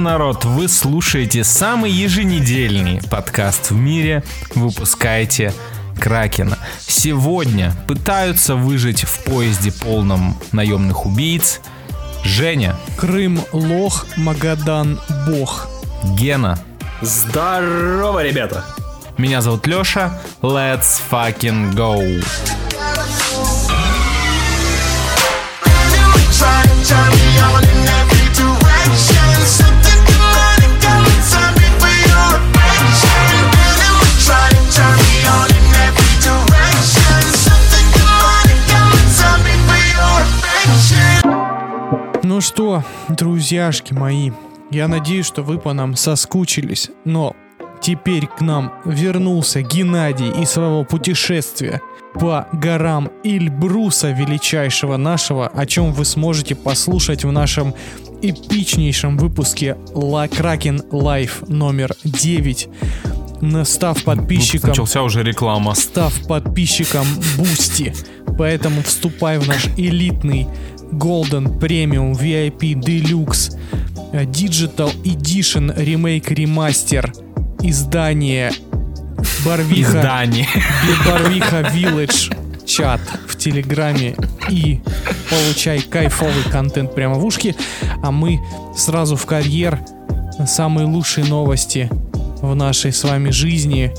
народ! Вы слушаете самый еженедельный подкаст в мире. Выпускаете Кракена. Сегодня пытаются выжить в поезде полном наемных убийц Женя, Крым лох, Магадан бог. Гена. Здорово, ребята! Меня зовут Лёша. Let's fucking go! Try to turn me on in every direction. Something Ну что, друзьяшки мои, я надеюсь, что вы по нам соскучились, но теперь к нам вернулся Геннадий из своего путешествия по горам Эльбруса величайшего нашего, о чем вы сможете послушать в нашем эпичнейшем выпуске La Kraken Life номер 9. На- Став подписчиком Начался уже реклама. став подписчиком Бусти. Поэтому вступай в наш элитный Golden Premium VIP Deluxe э, Digital Edition Remake Remaster издание Барвиха Издание. Барвиха Village чат в Телеграме и получай кайфовый контент прямо в ушки, а мы сразу в карьер самые лучшие новости в нашей с вами жизни,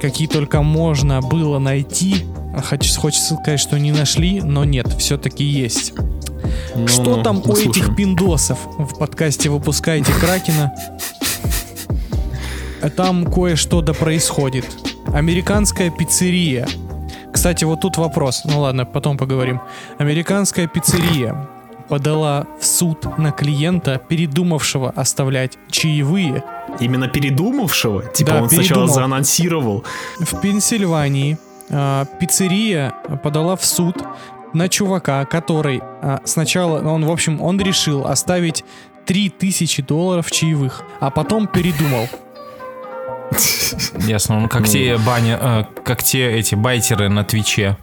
какие только можно было найти. Хочу, хочется сказать, что не нашли, но нет, все-таки есть. Ну, Что ну, там у слушаем. этих пиндосов в подкасте «Выпускайте Кракена»? Там кое-что да происходит. Американская пиццерия. Кстати, вот тут вопрос. Ну ладно, потом поговорим. Американская пиццерия подала в суд на клиента, передумавшего оставлять чаевые. Именно передумавшего? Типа Да, он сначала передумал. заанонсировал. В Пенсильвании а, пиццерия подала в суд на чувака, который а, сначала, он, в общем, он решил оставить 3000 долларов чаевых, а потом передумал. Ясно, ну как те бани, э, как те эти байтеры на Твиче.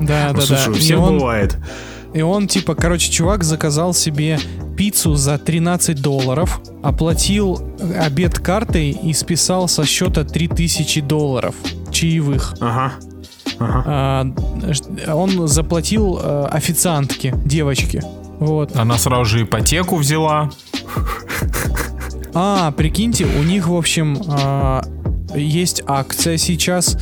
Да, да, да. Всех он, бывает. и он, типа, короче, чувак заказал себе пиццу за 13 долларов, оплатил обед картой и списал со счета 3000 долларов чаевых. Ага. Ага. А, он заплатил э, официантке, девочке. Вот. Она сразу же ипотеку взяла. А, прикиньте, у них, в общем, а, есть акция сейчас.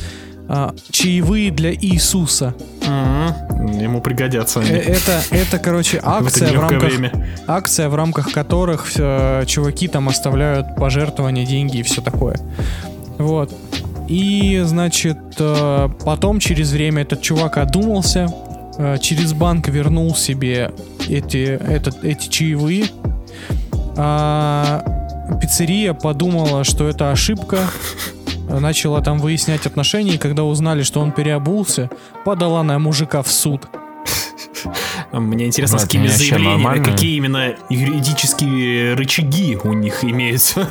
а, чаевые для Иисуса. Мгм. Ему пригодятся Э, они. Это, это, короче, акция в рамках, время. акция, в рамках которых э, чуваки там оставляют пожертвования, деньги и все такое. Вот. И, значит, э, потом через время этот чувак одумался, э, через банк вернул себе эти, этот, эти чаевые. А пиццерия подумала, что это ошибка, начала там выяснять отношения, и когда узнали, что он переобулся, подала на мужика в суд. Мне интересно, с Брат, какими заявлениями, какие именно юридические рычаги у них имеются.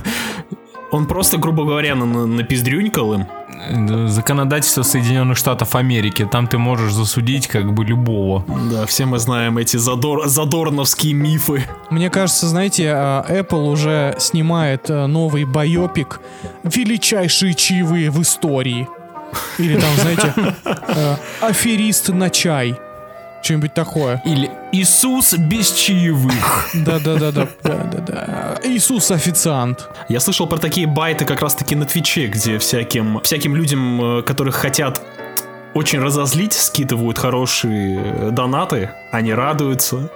Он просто, грубо говоря, на- на- напиздрюнькал им. Э, Законодательство Соединенных Штатов Америки. Там ты можешь засудить как бы любого. Да, все мы знаем эти задор, задорновские мифы. Мне кажется, знаете, а, Apple уже снимает а, новый байопик «Величайшие чаевые в истории». Или там, знаете, а, «Аферист на чай». Что-нибудь такое. Или Иисус без чаевых. Да-да-да-да. Да-да-да. Иисус официант. Я слышал про такие байты как раз-таки на Твиче, где всяким, всяким людям, э, которых хотят очень разозлить, скидывают хорошие э, донаты, они радуются,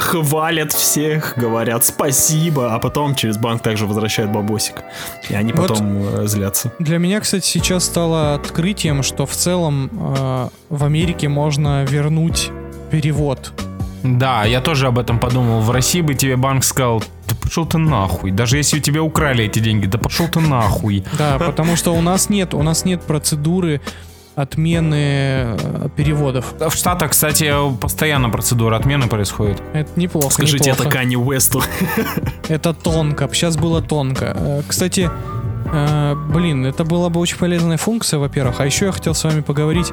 хвалят всех, говорят спасибо, а потом через банк также возвращают бабосик. И они Вот. потом э, злятся. Для меня, кстати, сейчас стало открытием, что в целом а, в Америке можно вернуть перевод. Да, я тоже об этом подумал. В России бы тебе банк сказал, да пошел ты нахуй. Даже если у тебя украли эти деньги, да пошел ты нахуй. Да, потому что у нас нет, у нас нет процедуры отмены э, переводов. В Штатах, кстати, постоянно процедура отмены происходит. Это неплохо. Скажите неплохо. это Канни Уэсту. Это тонко. Сейчас было тонко. Э, Кстати, э, блин, это была бы очень полезная функция, во-первых. А еще я хотел с вами поговорить.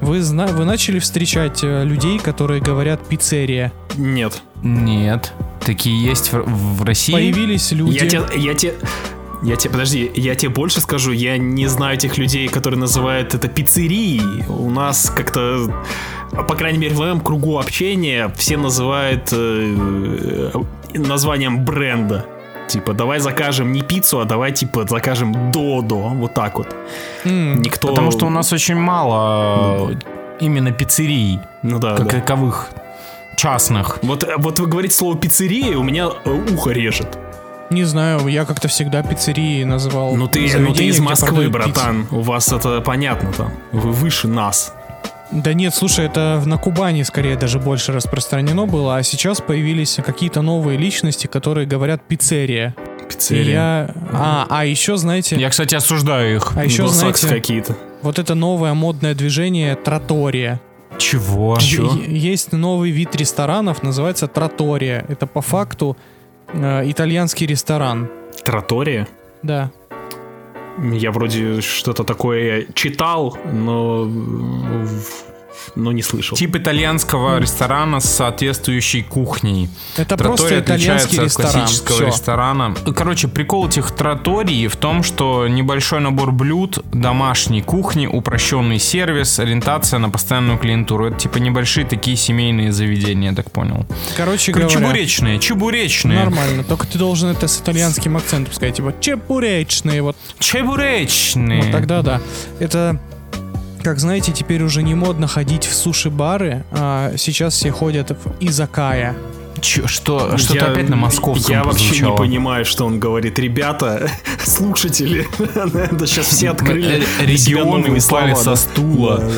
Вы, зна- вы начали встречать людей, которые говорят пиццерия. Нет. Нет. Такие есть в, в России. Появились люди. Я тебе, я тебе, я тебе, подожди, я тебе больше скажу, я не знаю тех людей, которые называют это пиццерией. У нас как-то, по крайней мере, в моем кругу общения все называют э, э, названием бренда. Типа, давай закажем не пиццу, а давай, типа, закажем Додо. Вот так вот. М, Никто... Потому что у нас очень мало э, именно пиццерий, Ну да, как да. таковых, частных. Вот, э, вот вы говорите слово пиццерия, у меня э, ухо режет. Не знаю, я как-то всегда пиццерией называл. Ну ты, ну ты из Москвы, продают пиццу. братан. У вас это понятно там. Вы выше нас. Да нет, слушай, это на Кубани скорее даже больше распространено было, а сейчас появились какие-то новые личности, которые говорят пиццерия. И Пиццерия. я... А, а еще, знаете, Я, кстати, осуждаю их. а еще, знаете, какие-то. вот это новое модное движение тротория. Чего? Е- Есть новый вид ресторанов, называется тротория. Это по факту э, итальянский ресторан. Тротория. Да. Я вроде что-то такое читал, но, но не слышал. Тип итальянского ресторана с соответствующей кухней. Это Тротория просто итальянский отличается от ресторан. классического Всё. ресторана. Короче, прикол этих троторий в том, что небольшой набор блюд, домашней кухни, упрощенный сервис, ориентация на постоянную клиентуру. Это типа небольшие такие семейные заведения, я так понял. Короче Короче, говоря, чебуречные, чебуречные. нормально. Только ты должен это с итальянским акцентом сказать. Типа чебуречные. Вот Чебуречные. Вот тогда да. Это, как знаете, теперь уже не модно ходить в суши-бары, а сейчас все ходят в изакая. Чё, что, что-то Я- опять на московском Я вообще прозвучало. не понимаю, что он говорит. Ребята, слушатели, это сейчас все открыли Э, регионы упали слова, со стула.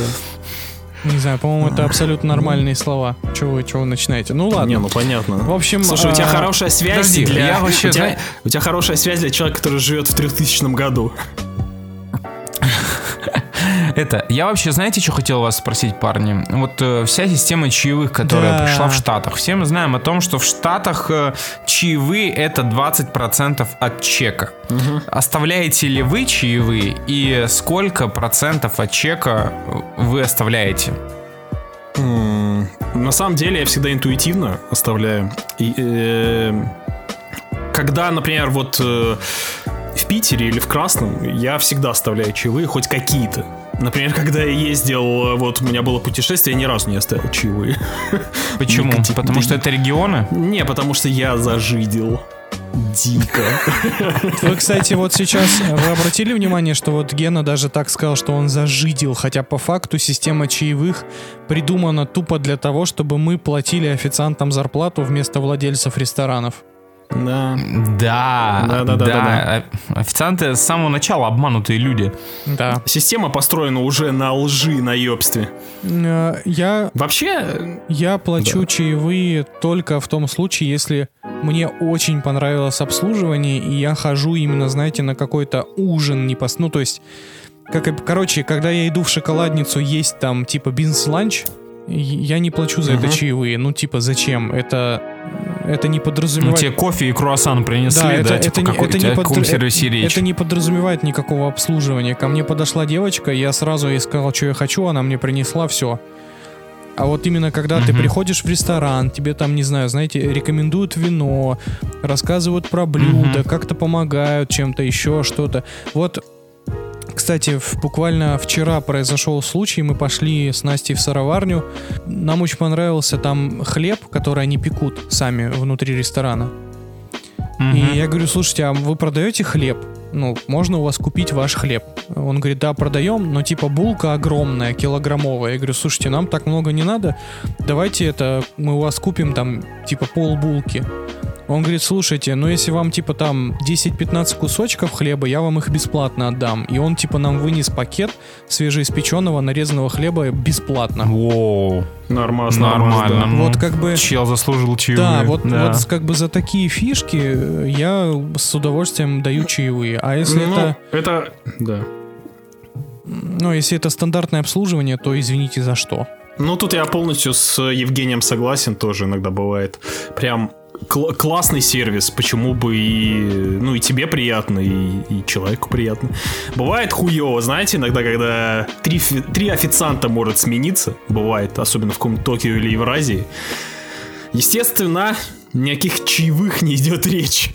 Не знаю, по-моему, это абсолютно нормальные слова. Чего вы, чего вы начинаете? Ну ладно. Не, ну понятно. В общем, Слушай, у тебя а, хорошая связь подожди, для... я вообще, у, тебя, знаю- у тебя хорошая связь для человека, который живет в 3000 году. Это, я вообще, знаете, что хотел вас спросить, парни? Вот э, вся система чаевых, которая Да. пришла в Штатах. Все мы знаем о том, что в Штатах э, чаевые это 20% от чека. Оставляете ли вы чаевые и сколько процентов от чека вы оставляете? На самом деле я всегда интуитивно оставляю. И, э, когда, например, вот э, в Питере или в Красном, я всегда оставляю чаевые, хоть какие-то. Например, когда я ездил, э, вот у меня было путешествие, я ни разу не оставил чаевые. Почему? Никаких- Потому что это регионы? Не, потому что я зажидел. Дико. Вы, кстати, вот сейчас э, вы обратили внимание, что вот Гена даже так сказал, что он зажидел, хотя по факту система чаевых придумана тупо для того, чтобы мы платили официантам зарплату вместо владельцев ресторанов. Да. Да, Да-да-да-да-да. О- Официанты с самого начала обманутые люди. Да. Система построена уже на лжи, на ёбстве. Э, Я Вообще, Я плачу чаевые только в том случае, если мне очень понравилось обслуживание, и я хожу именно, знаете, на какой-то ужин не пос... Ну, то есть, как, короче, когда я иду в шоколадницу есть там, типа, бизнес-ланч, и я не плачу за это Мгм. чаевые. Ну, типа, зачем? Это, это не Ну, подразумевает... тебе кофе и круассан принесли, да, это, типа, это, не- какой, это не тебя о подра- каком сервисе речь? это не подразумевает никакого обслуживания. Ко мне подошла девочка, я сразу ей сказал, что я хочу, она мне принесла все. А вот именно когда ты Мгм. приходишь в ресторан, тебе там, не знаю, знаете, рекомендуют вино, рассказывают про блюда, Мгм. как-то помогают чем-то, еще что-то. Вот, кстати, буквально вчера произошел случай, мы пошли с Настей в сыроварню. Нам очень понравился там хлеб, который они пекут сами внутри ресторана. Мгм. И я говорю, слушайте, а вы продаете хлеб? Ну, можно у вас купить ваш хлеб? Он говорит, да, продаем, но типа булка огромная, килограммовая. Я говорю, слушайте, нам так много не надо, давайте это, мы у вас купим там типа пол булки. Он говорит, слушайте, ну если вам типа там 10-15 кусочков хлеба, я вам их бесплатно отдам. И он типа нам вынес пакет свежеиспеченного нарезанного хлеба бесплатно. Воу, нормально. нормально. ну, Вот как бы... Чел заслужил чаевые. Да, вот, вот как бы за такие фишки я с удовольствием даю чаевые. А если Ну, это, это... Да. ну, если это стандартное обслуживание, то извините за что. Ну, тут я полностью с Евгением согласен, тоже иногда бывает. Прям кл- классный сервис, почему бы и, ну, и тебе приятно, и, и человеку приятно. Бывает хуево, знаете, иногда, когда три, три официанта может смениться, бывает, особенно в каком-то Токио или Евразии. Естественно, Ни о каких чаевых не идет речь.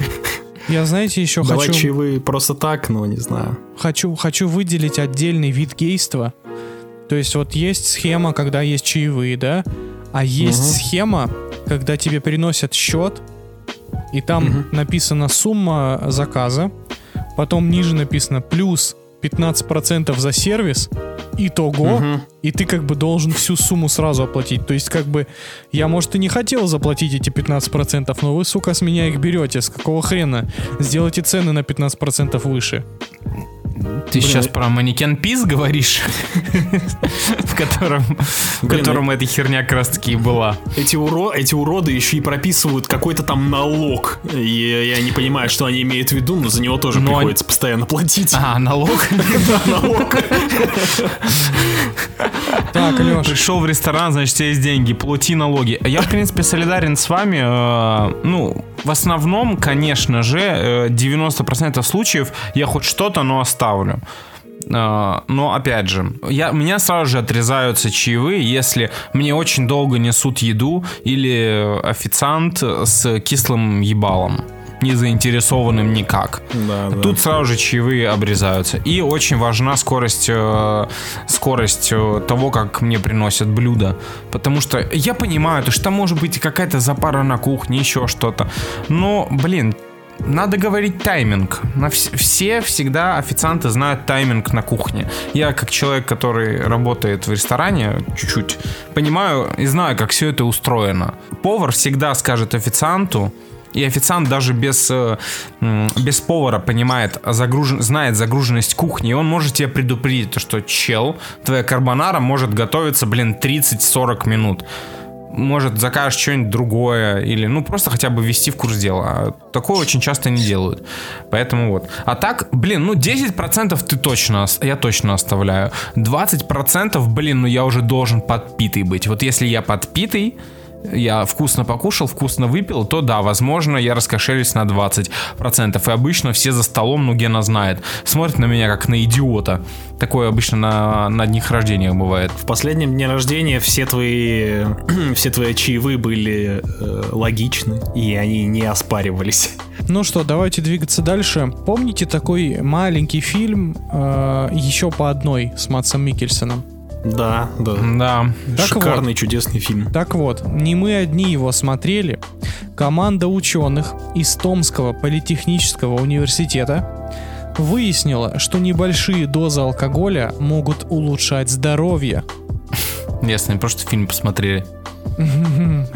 Я, знаете, еще Давай хочу, чаевые просто так, ну, не знаю. хочу, хочу выделить отдельный вид гейства. То есть вот есть схема, когда есть чаевые, да? А есть Мгм. схема, когда тебе приносят счет, и там Мгм. написана сумма заказа, потом ниже написано плюс 15% за сервис, итого, Мгм. и ты как бы должен всю сумму сразу оплатить. То есть как бы я, может, и не хотел заплатить эти 15%, но вы, сука, с меня их берете. С какого хрена? Сделайте цены на 15% выше. Ты Блин, сейчас э- про манекен пис говоришь? В котором, в котором эта херня как раз таки и была. Эти, уро... эти уроды еще и прописывают какой-то там налог. И я не понимаю, что они имеют в виду, но за него тоже Но они- приходится постоянно платить. А, налог? Да, налог. Так, Леш, Пришел в ресторан, значит, есть деньги, плати налоги. Я, в принципе, солидарен с вами. э, Ну, в основном, конечно же, э, 90% случаев я хоть что-то, но оставлю. Э, Но опять же, я, меня сразу же отрезаются чаевые, если мне очень долго несут еду или официант с кислым ебалом, не заинтересованным никак. Да, да. Тут сразу же чаевые обрезаются. И очень важна скорость, э, скорость э, того, как мне приносят блюда. Потому что я понимаю, то, что там может быть какая-то запара на кухне, еще что-то. Но, блин, надо говорить тайминг. Все всегда официанты знают тайминг на кухне. Я как человек, который работает в ресторане чуть-чуть, понимаю и знаю, как все это устроено. Повар всегда скажет официанту, и официант даже без, э, без повара понимает, загружен, знает загруженность кухни, и он может тебе предупредить, то, что чел, твоя карбонара может готовиться, блин, 30-40 минут. Может, закажешь что-нибудь другое, или, ну, просто хотя бы ввести в курс дела. А Такое очень часто не делают. Поэтому вот. А так, блин, ну, 10% ты точно, я точно оставляю. 20%, блин, ну, я уже должен подпитый быть. Вот если я подпитый, я вкусно покушал, вкусно выпил, то да, возможно, я раскошелюсь на 20%. И обычно все за столом, ну, Гена знает, смотрят на меня как на идиота. Такое обычно на, на днях рождения бывает. В последнем дне рождения все твои, все твои чаевые были э, логичны, и они не оспаривались. ну что, давайте двигаться дальше. Помните такой маленький фильм э, еще по одной с Матсом Микельсоном? Да, да. Да. Так Шикарный, чудесный фильм. Так вот, не мы одни его смотрели. Команда ученых из Томского политехнического университета выяснила, что небольшие дозы алкоголя могут улучшать здоровье. Ясно, просто фильм посмотрели.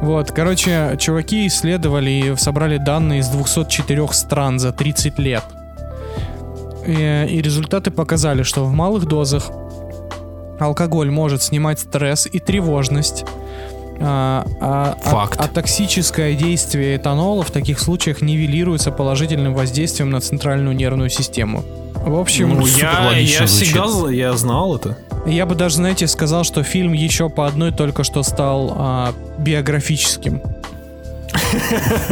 Вот, короче, чуваки исследовали и собрали данные из 204 стран за 30 лет. И, и результаты показали, что в малых дозах алкоголь может снимать стресс и тревожность. А, а- а- Факт. а токсическое действие этанола в таких случаях нивелируется положительным воздействием на центральную нервную систему. В общем, Ну, супер я, я звучит. всегда я знал это. я бы даже, знаете, сказал, что фильм еще по одной только что стал а, биографическим.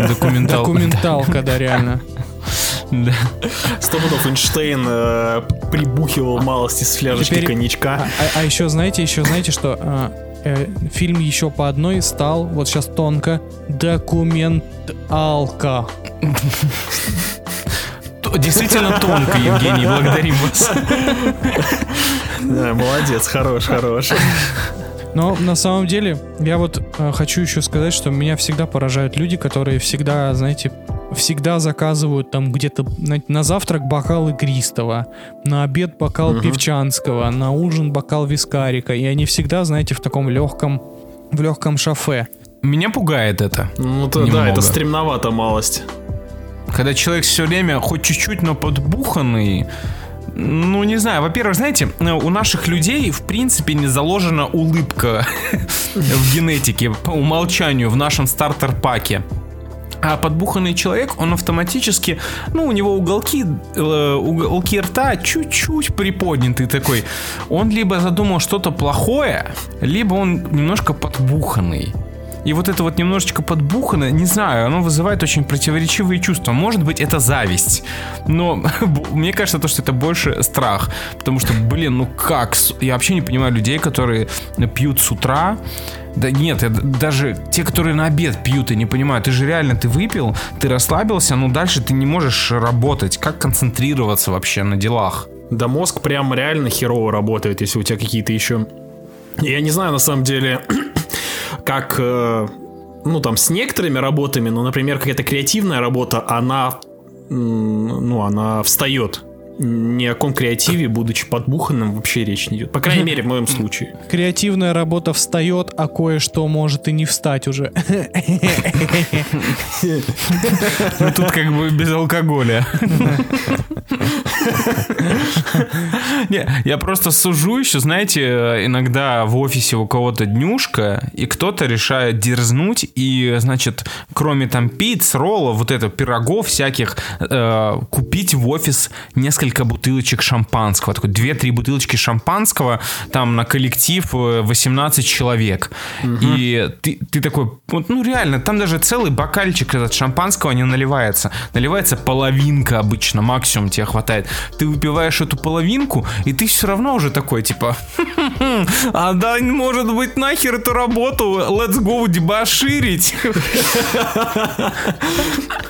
Документал. Документалка, да, реально. Да. Сто пудов Эйнштейн э, прибухивал малости с фляжечки Теперь- коньячка. А, еще знаете, еще знаете, что а, э, фильм еще по одной стал, вот сейчас тонко, документалка. Действительно тонко, Евгений, благодарим вас. Да, молодец, хорош, хорош. Но на самом деле, я вот э, хочу еще сказать, что меня всегда поражают люди, которые всегда, знаете, всегда заказывают там где-то знаете, на завтрак бокал игристого, на обед бокал певчанского, на ужин бокал вискарика, и они всегда, знаете, в таком легком, в легком шафе. Меня пугает это. Ну, то, да, это стремновато малость. Когда человек все время хоть чуть-чуть, но подбуханный, ну, не знаю, во-первых, знаете, у наших людей, в принципе, не заложена улыбка в генетике по умолчанию в нашем стартер-паке. А подбуханный человек, он автоматически, ну, у него уголки, э, уголки рта чуть-чуть приподняты такой. Он либо задумал что-то плохое, либо он немножко подбуханный. И вот это вот немножечко подбухано, не знаю, оно вызывает очень противоречивые чувства. Может быть, это зависть. Но мне кажется, то, что это больше страх. Потому что, блин, ну как? Я вообще не понимаю людей, которые пьют с утра Да нет, это даже те, которые на обед пьют, я не понимаю, ты же реально, ты выпил, ты расслабился, но дальше ты не можешь работать. Как концентрироваться вообще на делах? Да мозг прям реально херово работает, если у тебя какие-то еще... Я не знаю, на самом деле, как... э, Ну, там, с некоторыми работами, но, например, какая-то креативная работа, она... Ну, она встает. Ни о ком креативе, будучи подбуханным, вообще речь не идет. По крайней мере, в моем случае. Креативная работа встает, а кое-что может и не встать уже. Ну тут как бы без алкоголя. Не, я просто сужу еще, знаете, иногда в офисе у кого-то днюшка, и кто-то решает дерзнуть, и, значит, кроме там пиц, роллов, вот это, пирогов всяких, э, купить в офис несколько бутылочек шампанского. Такой 2-3 бутылочки шампанского, там на коллектив э, 18 человек. И ты, ты такой, вот, ну реально, там даже целый бокальчик этот шампанского не наливается. Наливается половинка обычно, максимум тебе хватает. Ты выпиваешь эту половинку, и ты все равно уже такой, типа, а да, может быть, нахер эту работу, let's go дебоширить.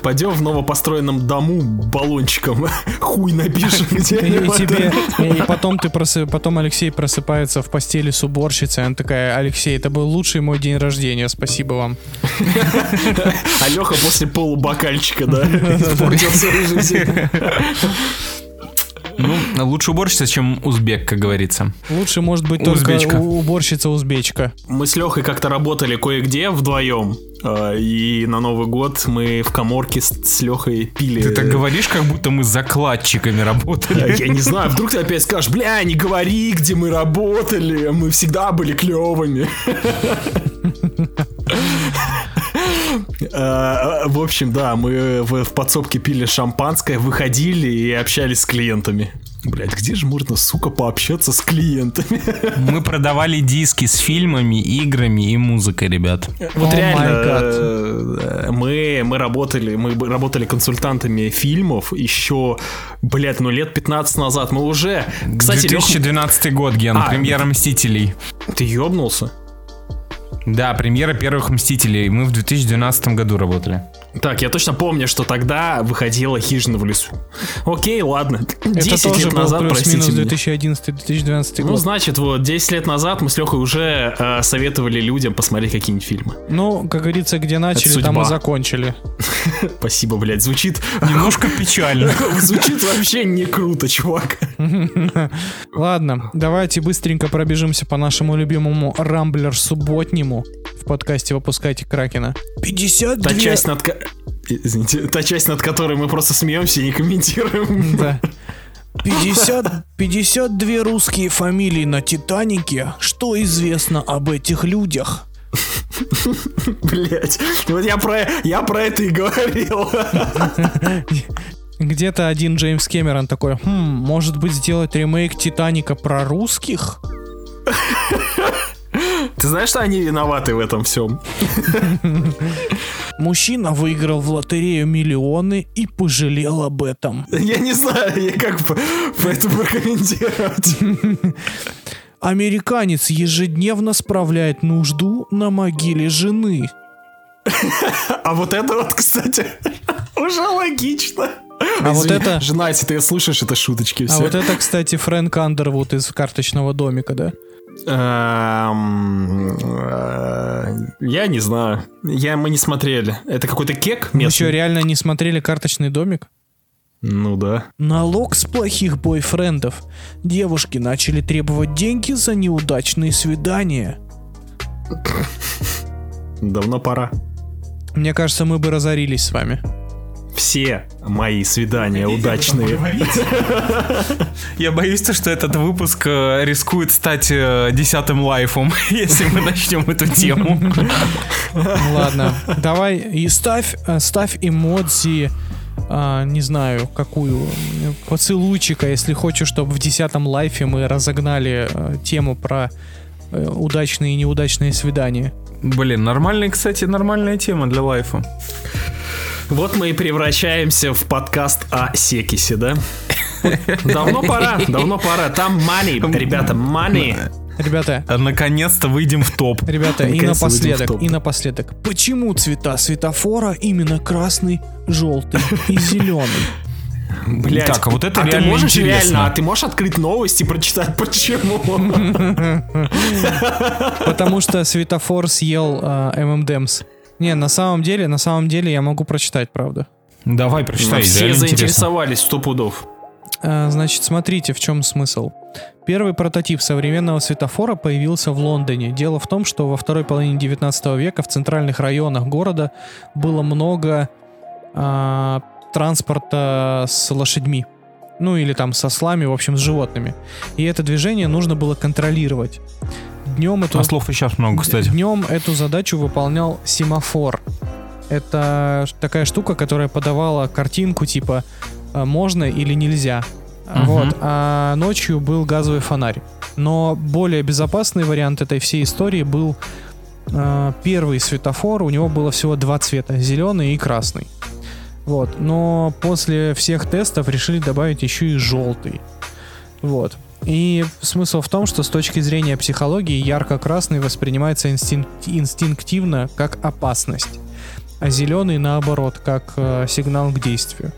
Пойдем в новопостроенном дому баллончиком хуй напишем И, тебе, и потом ты просы- потом Алексей просыпается в постели с уборщицей, она такая, Алексей, это был лучший мой день рождения, спасибо вам. А Леха после полубокальчика, да, испортил свою жизнь. Ну, лучше уборщица, чем узбек, как говорится. Лучше может быть только Узбечка. у- уборщица узбечка. Мы с Лехой как-то работали кое-где вдвоем. э, И на Новый год мы в коморке с, с Лехой пили. Ты так говоришь, как будто мы закладчиками работали. Я, я не знаю, вдруг ты опять скажешь, бля, не говори, где мы работали, мы всегда были клевыми. Э, В общем, да, мы в подсобке пили шампанское, выходили и общались с клиентами. Блять, где же можно, сука, пообщаться с клиентами? Мы продавали диски с фильмами, играми и музыкой, ребят. Вот О реально, э, мы, мы работали, мы работали консультантами фильмов еще, блядь, ну лет 15 назад. Мы уже, кстати, Лёха, 2012 год, Ген, А, премьера «Мстителей». ты ёбнулся? Да, премьера первых «Мстителей». Мы в 2012 году работали. Так, я точно помню, что тогда выходила «Хижина в лесу». Окей, ладно. 10 это тоже лет был назад, плюс-минус простите меня. 2011-2012 Ну, год. значит, вот 10 лет назад мы с Лехой уже э, советовали людям посмотреть какие-нибудь фильмы. Ну, как говорится, где начали, там и закончили. Спасибо, блядь, звучит... Немножко печально. Звучит вообще не круто, чувак. Ладно, давайте быстренько пробежимся по нашему любимому Рамблер субботнему в подкасте «Выпускайте Кракена». 52... Та часть, над... Извините, та часть, над которой мы просто смеемся и не комментируем. Да. 50, 52 русские фамилии на Титанике. Что известно об этих людях? Блять, вот я про, я про это и говорил. Где-то один Джеймс Кэмерон такой, хм, может быть сделать ремейк Титаника про русских? Ты знаешь, что они виноваты в этом всем? Мужчина выиграл в лотерею миллионы и пожалел об этом. Я не знаю, я как по- по это прокомментировать. Американец ежедневно справляет нужду на могиле жены. А вот это вот, кстати, уже логично. А вот это- Жена, если ты слышишь, это шуточки А все. вот это, кстати, Фрэнк Андервуд из карточного домика, да? Эм, э, Я не знаю. Я, мы не смотрели. Это какой-то кек Вы местный? что, реально не смотрели карточный домик? Ну да. Налог с плохих бойфрендов. Девушки начали требовать деньги за неудачные свидания. Давно пора. Мне кажется, мы бы разорились с вами. Все мои свидания удачные. Я боюсь, то, что этот выпуск э, рискует стать э, десятым лайфом, если мы начнем эту тему. Ну Ладно, давай и ставь, э, ставь эмодзи, а, не знаю, какую, поцелуйчика, если хочешь, чтобы в десятом лайфе мы разогнали тему про удачные и неудачные свидания. Блин, нормальная, кстати, нормальная тема для лайфа. Вот мы и превращаемся в подкаст о Секисе, да? Давно пора, давно пора. Там money, ребята, money. Ребята, А Наконец-то выйдем в топ. ребята, и напоследок, топ. и напоследок. Почему цвета светофора именно красный, желтый и зеленый? Блядь, Так, а вот это а ты реально можешь интересно. реально, а ты можешь открыть новости и прочитать, почему? Потому что светофор съел ММДМС. Не, на самом деле, на самом деле я могу прочитать, правда. Давай, прочитай. Все заинтересовались сто пудов. Э, Значит, смотрите, в чем смысл. Первый прототип современного светофора появился в Лондоне. Дело в том, что во второй половине 19 века в центральных районах города было много а, транспорта с лошадьми. Ну или там со слами, в общем, с животными. И это движение нужно было контролировать. Днем эту, А слов и сейчас много, кстати. Днем эту задачу выполнял семафор. Это такая штука, которая подавала картинку типа э, можно или нельзя. Мгм. Вот. А ночью был газовый фонарь. Но более безопасный вариант этой всей истории был э, первый светофор. У него было всего два цвета: зеленый и красный. Вот. Но после всех тестов решили добавить еще и желтый. Вот. И смысл в том, что с точки зрения психологии ярко-красный воспринимается инстинк- инстинктивно как опасность, а зеленый наоборот как э, сигнал к действию.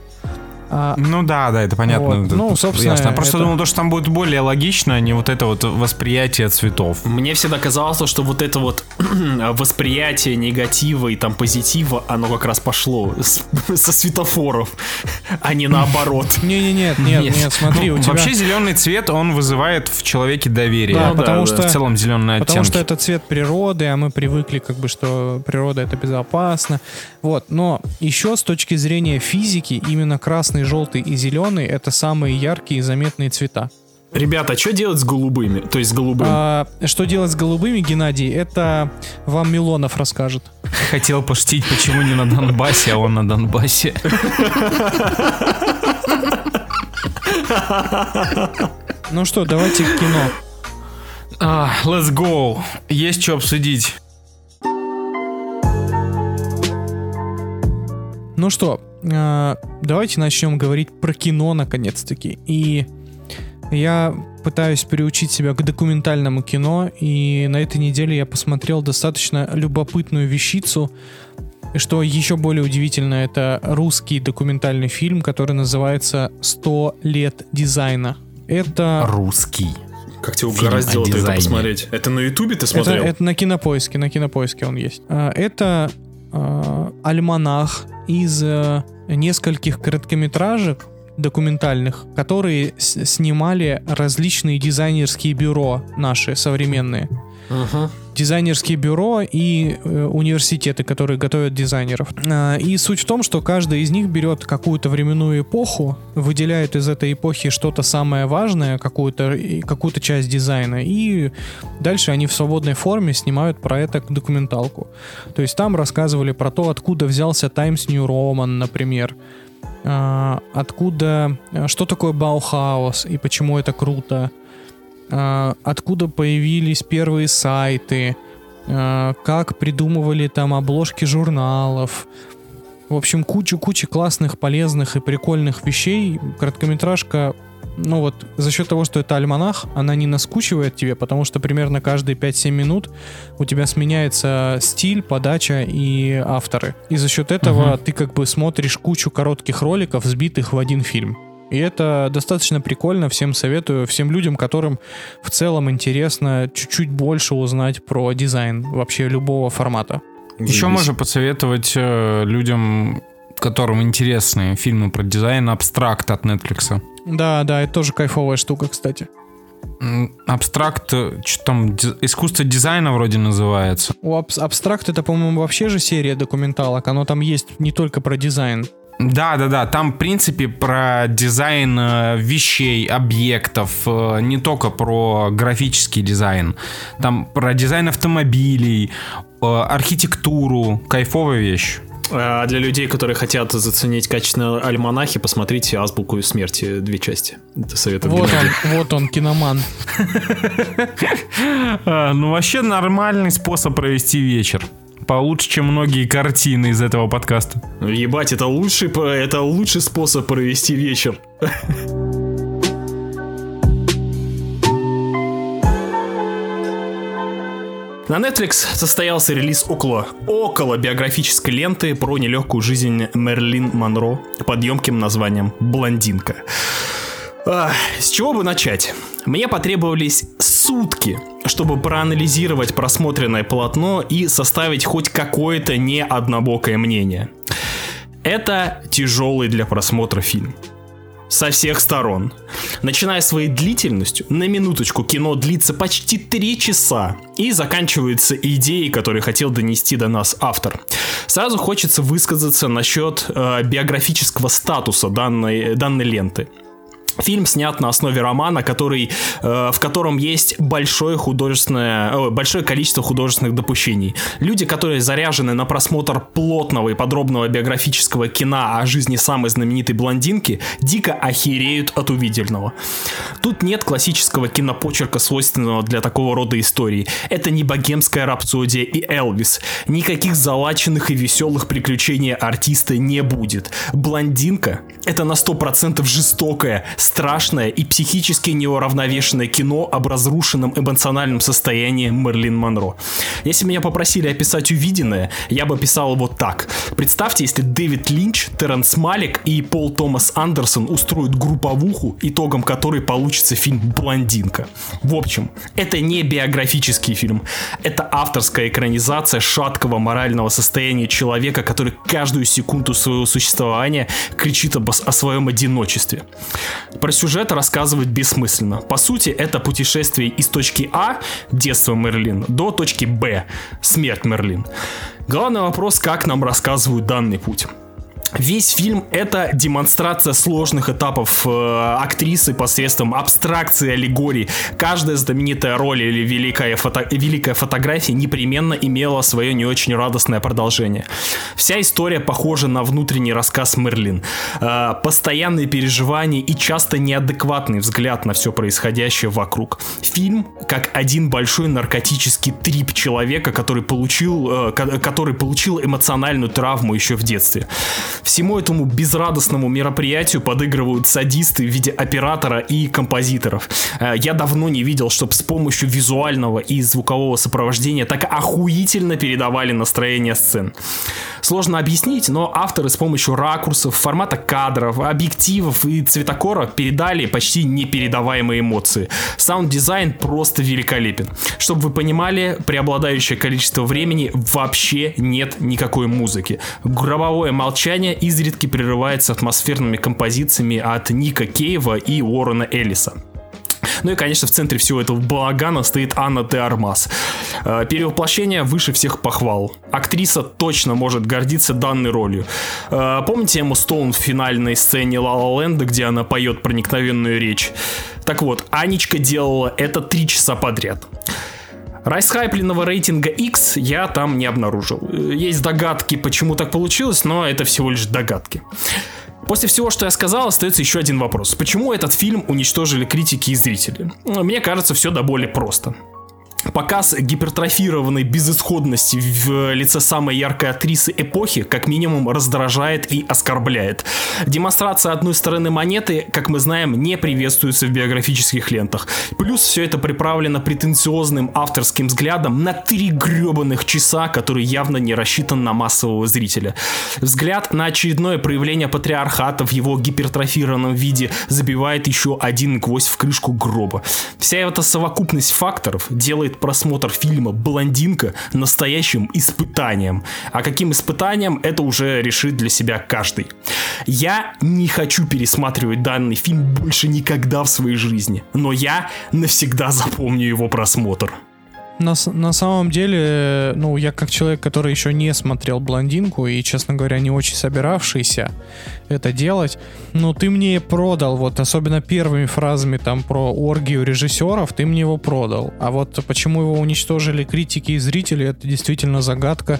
А, Ну да, да, это понятно. Вот. Это Ну, собственно, ясно. Я просто это- думал, то, что там будет более логично, а не вот это вот восприятие цветов. Мне всегда казалось, что вот это вот восприятие негатива и там позитива, оно как раз пошло с- со светофоров, а не наоборот. не-не-не, нет, нет, нет, смотри, Ну, у тебя... Вообще зеленый цвет, он вызывает в человеке доверие. Да, Ну да, потому да. что... В целом зеленые Потому оттенки. что это цвет природы, а мы привыкли, как бы, что природа это безопасно. Вот. Но еще с точки зрения физики, именно красный, желтый и зеленый это самые яркие и заметные цвета. Ребята, что делать с голубыми? То есть с голубым? А, что делать с голубыми, Геннадий, это вам Милонов расскажет. Хотел пошутить, почему не на Донбассе, а он на Донбассе. Ну что, давайте к кино. А, let's go. Есть что обсудить. Ну что, э, давайте начнем говорить про кино наконец-таки. И я пытаюсь приучить себя к документальному кино, и на этой неделе я посмотрел достаточно любопытную вещицу. И Что еще более удивительно, это русский документальный фильм, который называется «100 лет дизайна». Это, Русский. Как тебя фильм угораздило это посмотреть? Это на ютубе ты это, смотрел? это на кинопоиске, на кинопоиске он есть. А, Это а, альманах из э, нескольких короткометражек документальных, которые снимали различные дизайнерские бюро наши современные. Мгм. Дизайнерские бюро и э, университеты, которые готовят дизайнеров. А, И суть в том, что каждый из них берет какую-то временную эпоху, выделяет из этой эпохи что-то самое важное, какую-то и какую-то часть дизайна, и дальше они в свободной форме снимают про это документалку. То есть там рассказывали про то, откуда взялся Times New Roman, например, а, откуда, а, что такое Баухаус и почему это круто, откуда появились первые сайты, а, как придумывали там обложки журналов. В общем, кучу-кучу классных, полезных и прикольных вещей. Короткометражка, ну вот, за счет того, что это альманах, она не наскучивает тебе, потому что примерно каждые 5-7 минут у тебя сменяется стиль, подача и авторы. И за счет этого Мгм. ты как бы смотришь кучу коротких роликов, сбитых в один фильм. И это достаточно прикольно, всем советую, всем людям, которым в целом интересно чуть-чуть больше узнать про дизайн вообще любого формата. Еще можно посоветовать э, людям, которым интересны фильмы про дизайн, Abstract от Netflix. Да, да, это тоже кайфовая штука, кстати. Abstract, что там, искусство дизайна вроде называется. У Abs- Abstract это, по-моему, вообще же серия документалок. Оно там есть не только про дизайн. Да, да, да. Там, в принципе, про дизайн э, вещей, объектов, э, не только про графический дизайн. Там про дизайн автомобилей, э, архитектуру. Кайфовая вещь. А для людей, которые хотят заценить качественные альманахи, посмотрите «Азбуку смерти» две части. Это совет от Вот Геннадия. он, вот он, киноман. А, ну, вообще нормальный способ провести вечер. Получше, чем многие картины из этого подкаста. Ебать, это лучший, это лучший способ провести вечер. На Netflix состоялся релиз около, около биографической ленты про нелегкую жизнь Мерлин Монро под емким названием «Блондинка». С чего бы начать? Мне потребовались сутки, чтобы проанализировать просмотренное полотно и составить хоть какое-то не однобокое мнение. Это тяжелый для просмотра фильм. Со всех сторон. Начиная своей длительностью, на минуточку кино длится почти три часа и заканчивается идеей, которую хотел донести до нас автор. Сразу хочется высказаться насчет э, биографического статуса данной, данной ленты. Фильм снят на основе романа, который, э, в котором есть большое художественное, э, большое количество художественных допущений. Люди, которые заряжены на просмотр плотного и подробного биографического кино о жизни самой знаменитой блондинки, дико охереют от увиденного. Тут нет классического кинопочерка, свойственного для такого рода историй. Это не богемская рапсодия и Элвис. Никаких залаченных и веселых приключений артиста не будет. Блондинка — это на 100% жестокая, страшное и психически неуравновешенное кино об разрушенном эмоциональном состоянии Мерлин Монро. Если меня попросили описать увиденное, я бы описал вот так. Представьте, если Дэвид Линч, Терренс Малик и Пол Томас Андерсон устроят групповуху, итогом которой получится фильм «Блондинка». В общем, это не биографический фильм. Это авторская экранизация шаткого морального состояния человека, который каждую секунду своего существования кричит об, о своем одиночестве. Про сюжет рассказывать бессмысленно. По сути, это путешествие из точки А, детство Мерлин, до точки Б, смерть Мерлин. Главный вопрос, как нам рассказывают данный путь. Весь фильм это демонстрация сложных этапов э, актрисы посредством абстракции, аллегорий. Каждая знаменитая роль или великая, фото великая фотография непременно имела свое не очень радостное продолжение. Вся история похожа на внутренний рассказ Мерлин. Э, постоянные переживания и часто неадекватный взгляд на все происходящее вокруг. Фильм как один большой наркотический трип человека, который получил, э, который получил эмоциональную травму еще в детстве. Всему этому безрадостному мероприятию подыгрывают садисты в виде оператора и композиторов. Э, Я давно не видел, чтобы с помощью визуального и звукового сопровождения так охуительно передавали настроение сцен. Сложно объяснить, но авторы с помощью ракурсов, формата кадров, объективов и цветокора передали почти непередаваемые эмоции. Саунд-дизайн просто великолепен. Чтобы вы понимали, преобладающее количество времени вообще нет никакой музыки. Гробовое молчание изредка прерывается атмосферными композициями от Ника Кейва и Уоррена Эллиса. Ну и, конечно, в центре всего этого балагана стоит Анна де. Э, Перевоплощение выше всех похвал. Актриса точно может гордиться данной ролью. Э, Помните Эмму Стоун в финальной сцене Ла Ла Ленда, где она поет проникновенную речь? Так вот, Анечка делала это три часа подряд. Расхайпленного рейтинга X я там не обнаружил. Э, Есть догадки, почему так получилось, но это всего лишь догадки. После всего, что я сказал, остается еще один вопрос. Почему этот фильм уничтожили критики и зрители? Мне кажется, все до боли просто. Показ гипертрофированной безысходности в лице самой яркой актрисы эпохи как минимум раздражает и оскорбляет. Демонстрация одной стороны монеты, как мы знаем, не приветствуется в биографических лентах. Плюс все это приправлено претенциозным авторским взглядом на три гребаных часа, который явно не рассчитан на массового зрителя. Взгляд на очередное проявление патриархата в его гипертрофированном виде забивает еще один гвоздь в крышку гроба. Вся эта совокупность факторов делает просмотр фильма «Блондинка» настоящим испытанием. А каким испытанием, это уже решит для себя каждый. Я не хочу пересматривать данный фильм больше никогда в своей жизни, но я навсегда запомню его просмотр. На, на самом деле, ну, я как человек, который еще не смотрел блондинку и, честно говоря, не очень собиравшийся это делать, ну, ты мне продал, вот особенно первыми фразами там про оргию режиссеров, ты мне его продал. А вот почему его уничтожили критики и зрители, это действительно загадка,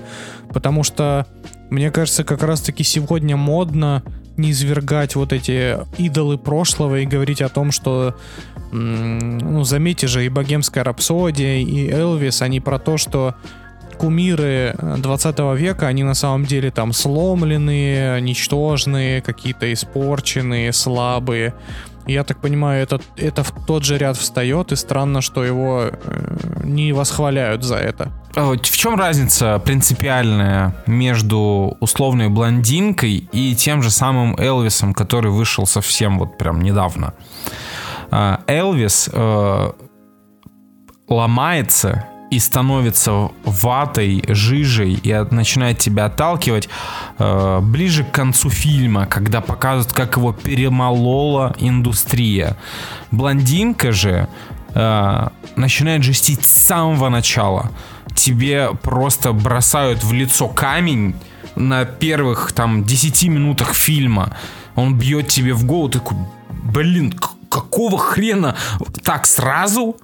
потому что, мне кажется, как раз-таки сегодня модно не извергать вот эти идолы прошлого и говорить о том, что ну, заметьте же, и богемская рапсодия, и Элвис, они про то, что кумиры э, 20 века, они на самом деле там сломленные, ничтожные, какие-то испорченные, слабые. Я так понимаю, это, это в тот же ряд встает, и странно, что его э, не восхваляют за это. А В чем разница принципиальная между условной блондинкой и тем же самым Элвисом, который вышел совсем вот прям недавно? А, Элвис э, ломается и становится ватой, жижей и начинает тебя отталкивать э, ближе к концу фильма, когда показывают, как его перемолола индустрия. Блондинка же э, начинает жестить с самого начала. Тебе просто бросают в лицо камень на первых там 10 минутах фильма. Он бьет тебе в голову, ты такой, блин, какого хрена? Так сразу?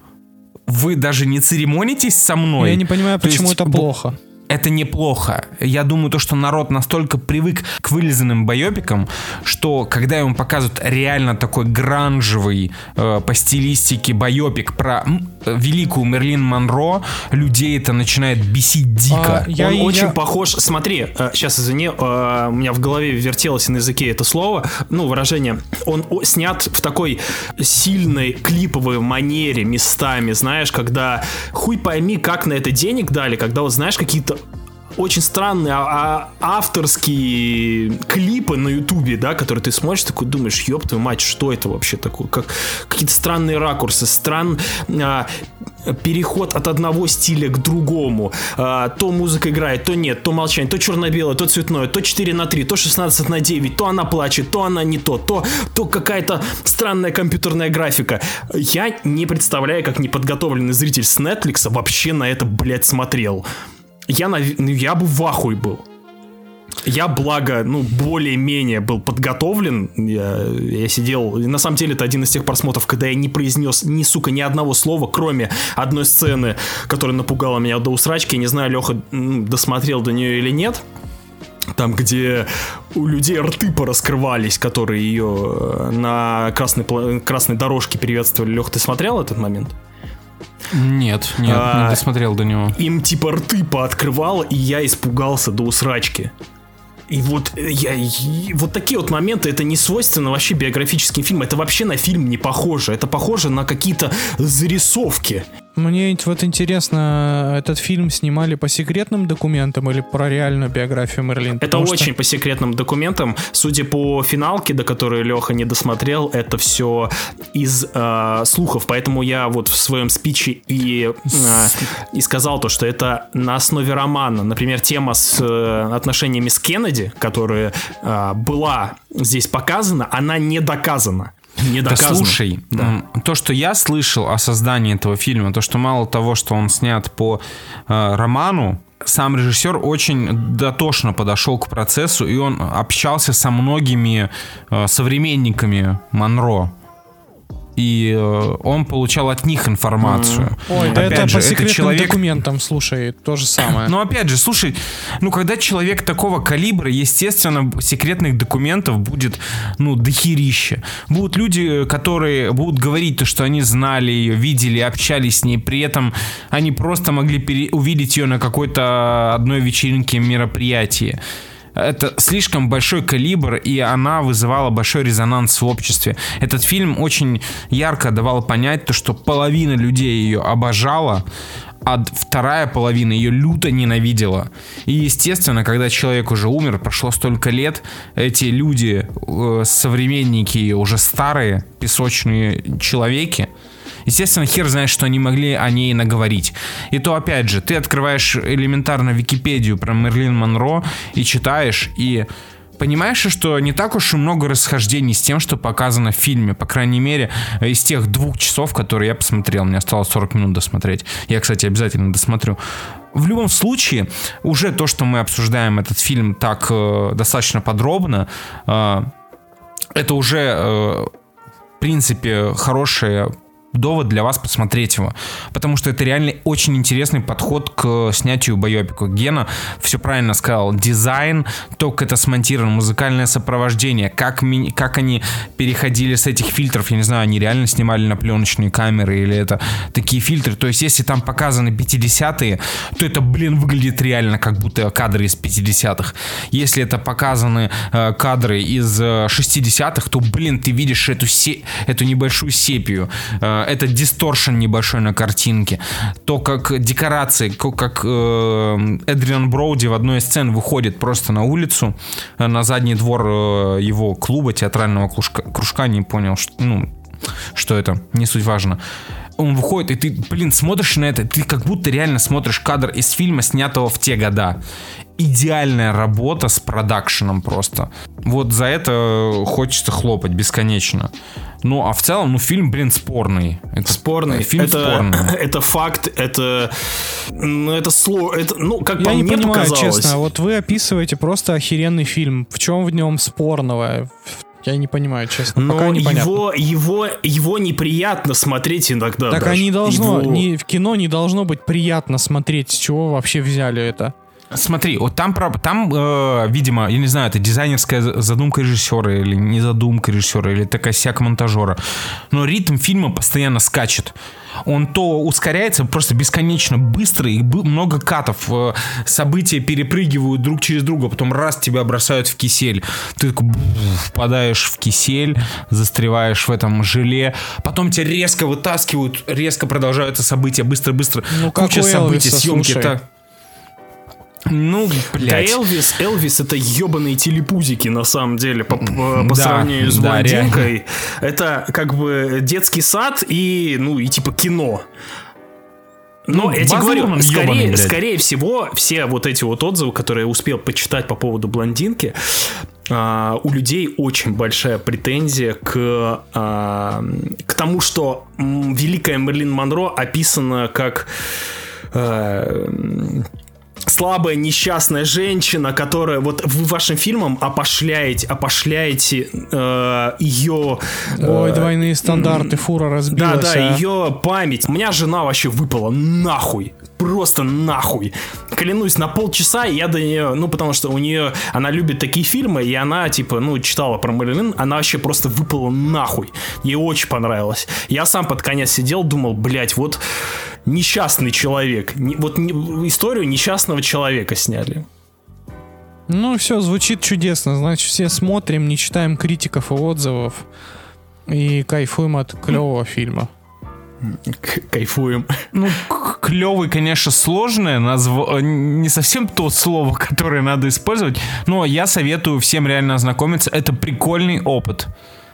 Вы даже не церемонитесь со мной? Я не понимаю, То почему есть это плохо. Это неплохо. Я думаю, то, что народ настолько привык к вылизанным байопикам, что когда ему показывают реально такой гранжевый э, по стилистике байопик про э, великую Мерлин Монро, людей это начинает бесить дико. А, я- он очень я- похож. Смотри, сейчас извини, э, у меня в голове вертелось на языке это слово, ну, выражение. Он о- снят в такой сильной клиповой манере местами, знаешь, когда хуй пойми, как на это денег дали, когда вот знаешь какие-то очень странные а- а- авторские клипы на ютубе, да, которые ты смотришь, такой думаешь, ёб твою мать, что это вообще такое? Как, какие-то странные ракурсы, стран, а, переход от одного стиля к другому. А, то музыка играет, то нет, то молчание, то черно-белое, то цветное, то 4 на 3, то 16 на 9, то она плачет, то она не то, то, то какая-то странная компьютерная графика. Я не представляю, как неподготовленный зритель с Netflix вообще на это, блядь, смотрел. Я, нав- ну, я бы в ахуе был. Я, благо, ну, более-менее был подготовлен. Я, я сидел... На самом деле, это один из тех просмотров, когда я не произнес ни, сука, ни одного слова, кроме одной сцены, которая напугала меня до усрачки. Я не знаю, Леха досмотрел до нее или нет. Там, где у людей рты пораскрывались, которые ее э, на красной, красной дорожке приветствовали. Лех, ты смотрел этот момент? Нет, нет, А, не досмотрел до него. им типа рты пооткрывало, и я испугался до усрачки. И вот э, я, и вот такие вот моменты, это не свойственно вообще биографическим фильмам, это вообще на фильм не похоже, это похоже на какие-то зарисовки. Мне вот интересно, этот фильм снимали по секретным документам или про реальную биографию Мерлин? Это Потому что- очень по секретным документам. Судя по финалке, до которой Леха не досмотрел, это все из э, слухов. Поэтому я вот в своем спиче и, э, и сказал то, что это на основе романа. Например, тема с э, отношениями с Кеннеди, которая э, была здесь показана, она не доказана. Не Да слушай, м, то, что я слышал о создании этого фильма, то, что мало того, что он снят по э, роману, сам режиссер очень дотошно подошел к процессу, и он общался со многими э, современниками Монро. И э, он получал от них информацию. Ой, да Опять это же, по секретным человек документам, слушай, то же самое. но опять же, слушай, ну когда человек такого калибра, естественно, секретных документов будет, ну, дохерища. Будут люди, которые будут говорить то, что они знали ее, видели, общались с ней, при этом они просто могли пере- увидеть ее на какой-то одной вечеринке мероприятии. Это слишком большой калибр, и она вызывала большой резонанс в обществе. Этот фильм очень ярко давал понять то, что половина людей ее обожала, а вторая половина ее люто ненавидела. И, естественно, когда человек уже умер, прошло столько лет, эти люди, э, современники ее, уже старые, песочные человеки, Естественно, хер знает, что они могли о ней наговорить. И то, опять же, ты открываешь элементарно Википедию про Мерлин Монро и читаешь, и понимаешь, что не так уж и много расхождений с тем, что показано в фильме. По крайней мере, из тех двух часов, которые я посмотрел. Мне осталось 40 минут досмотреть. Я, кстати, обязательно досмотрю. В любом случае, уже то, что мы обсуждаем этот фильм так э, достаточно подробно, э, это уже, э, в принципе, хорошее довод для вас посмотреть его. Потому что это реально очень интересный подход к снятию байопика. Гена все правильно сказал. Дизайн, то, как это смонтировано, музыкальное сопровождение, как, ми- как они переходили с этих фильтров, я не знаю, они реально снимали на пленочные камеры или это такие фильтры. То есть, если там показаны 50-е, то это, блин, выглядит реально как будто кадры из 50-х. Если это показаны э, кадры из э, 60-х, то, блин, ты видишь эту, се- эту небольшую сепию, э, этот дисторшн небольшой на картинке, то, как декорации, ко- как э, Эдриан Броуди в одной из сцен выходит просто на улицу, э, на задний двор э, его клуба, театрального кружка, кружка не понял, что, ну, что это, не суть важно. Он выходит, и ты, блин, смотришь на это, ты как будто реально смотришь кадр из фильма, снятого в те года. Идеальная работа с продакшеном просто. Вот за это хочется хлопать бесконечно. Ну, а в целом, ну, фильм, блин, спорный. Это, Спорный. Фильм это, спорный. это факт, это, ну, это слово, это, ну, как Я по не мне понимаю, показалось. честно, вот вы описываете просто охеренный фильм. В чем в нем спорного? Я не понимаю, честно. Но Пока непонятно. его, его, его неприятно смотреть иногда. Так даже. а не должно, Его- не, в кино не должно быть приятно смотреть, с чего вообще взяли это. Смотри, вот там, там э, видимо, я не знаю, это дизайнерская за- задумка режиссера или не задумка режиссера, или это косяк монтажера. Но ритм фильма постоянно скачет. Он то ускоряется просто бесконечно быстро, и много катов. э, события перепрыгивают друг через друга, потом раз тебя бросают в кисель. Ты такой впадаешь в кисель, застреваешь в этом желе. Потом тебя резко вытаскивают, резко продолжаются события, быстро-быстро. Ну, Куча событий, съемки. слушай. так. Ну, Да блядь. Элвис, Элвис это ебаные телепузики на самом деле по, по- по Да, сравнению с да, блондинкой. Это как бы детский сад и ну и типа кино. Но Ну, я тебе говорю, скорее, блядь. скорее всего, все вот эти вот отзывы, которые я успел почитать по поводу блондинки, а, у людей очень большая претензия к, а, к тому, что великая Мерлин Монро описана как э, слабая несчастная женщина, которая вот вы вашим фильмом опошляете, опошляете э, ее... Ой, двойные стандарты, фура Да, разбилась. да, а. ее память. У меня жена вообще выпала нахуй. Просто нахуй. Клянусь, на полчаса я до нее, ну, потому что у нее, она любит такие фильмы, и она, типа, ну, читала про Мэрилин, она вообще просто выпала нахуй. Ей очень понравилось. Я сам под конец сидел, думал, блядь, вот несчастный человек. Вот историю несчастного человека сняли. Ну, все, звучит чудесно. Значит, все смотрим, не читаем критиков и отзывов. И кайфуем от клевого фильма. Кайфуем. Ну, клевый, конечно, сложное, назв... э, не совсем то слово, которое надо использовать, но я советую всем реально ознакомиться. Это прикольный опыт.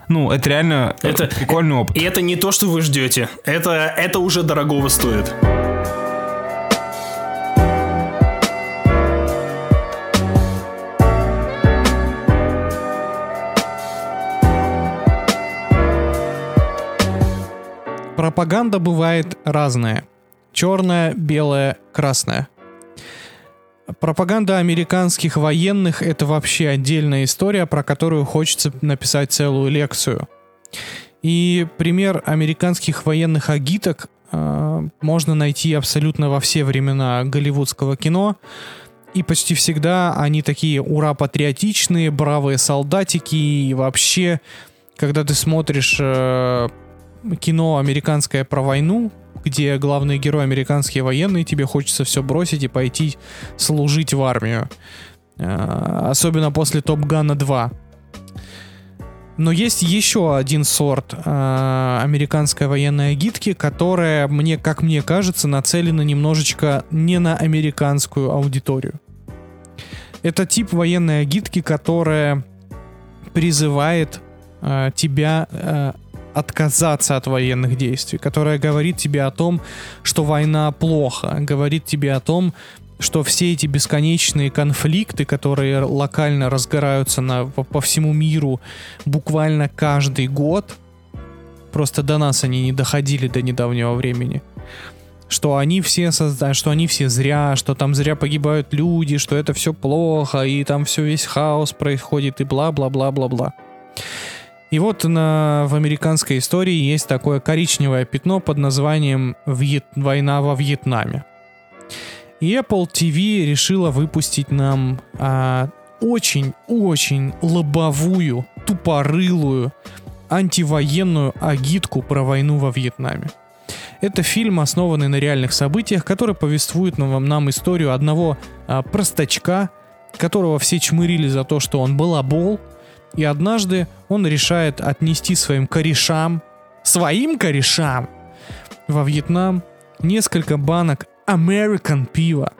Ну, это реально э, Это- прикольный опыт. И это не то, что вы ждете. Это, это уже дорогого стоит. Пропаганда бывает разная. Черная, белая, красная. Пропаганда американских военных — это вообще отдельная история, про которую хочется написать целую лекцию. И пример американских военных агиток э, можно найти абсолютно во все времена голливудского кино. И почти всегда они такие ура-патриотичные, бравые солдатики. И вообще, когда ты смотришь э, кино американское про войну, где главный герой американские военные, тебе хочется все бросить и пойти служить в армию. Э, Особенно после Топ Гана 2. Но есть еще один сорт э, американской военной агитки, которая, мне, как мне кажется, нацелена немножечко не на американскую аудиторию. Это тип военной агитки, которая призывает э, тебя отказаться от военных действий, которая говорит тебе о том, что война плохо, говорит тебе о том, что все эти бесконечные конфликты, которые локально разгораются на, по, по всему миру буквально каждый год, просто до нас они не доходили до недавнего времени, что они все созда... что они все зря, что там зря погибают люди, что это все плохо, и там все весь хаос происходит, и бла-бла-бла-бла-бла. И вот на, в американской истории есть такое коричневое пятно под названием «Вьет- «Война во Вьетнаме». И Apple TV решила выпустить нам а, очень-очень лобовую, тупорылую, антивоенную агитку про войну во Вьетнаме. Это фильм, основанный на реальных событиях, который повествует нам, нам историю одного а, простачка, которого все чмырили за то, что он балабол, и однажды он решает отнести своим корешам, своим корешам, во Вьетнам несколько банок American пива.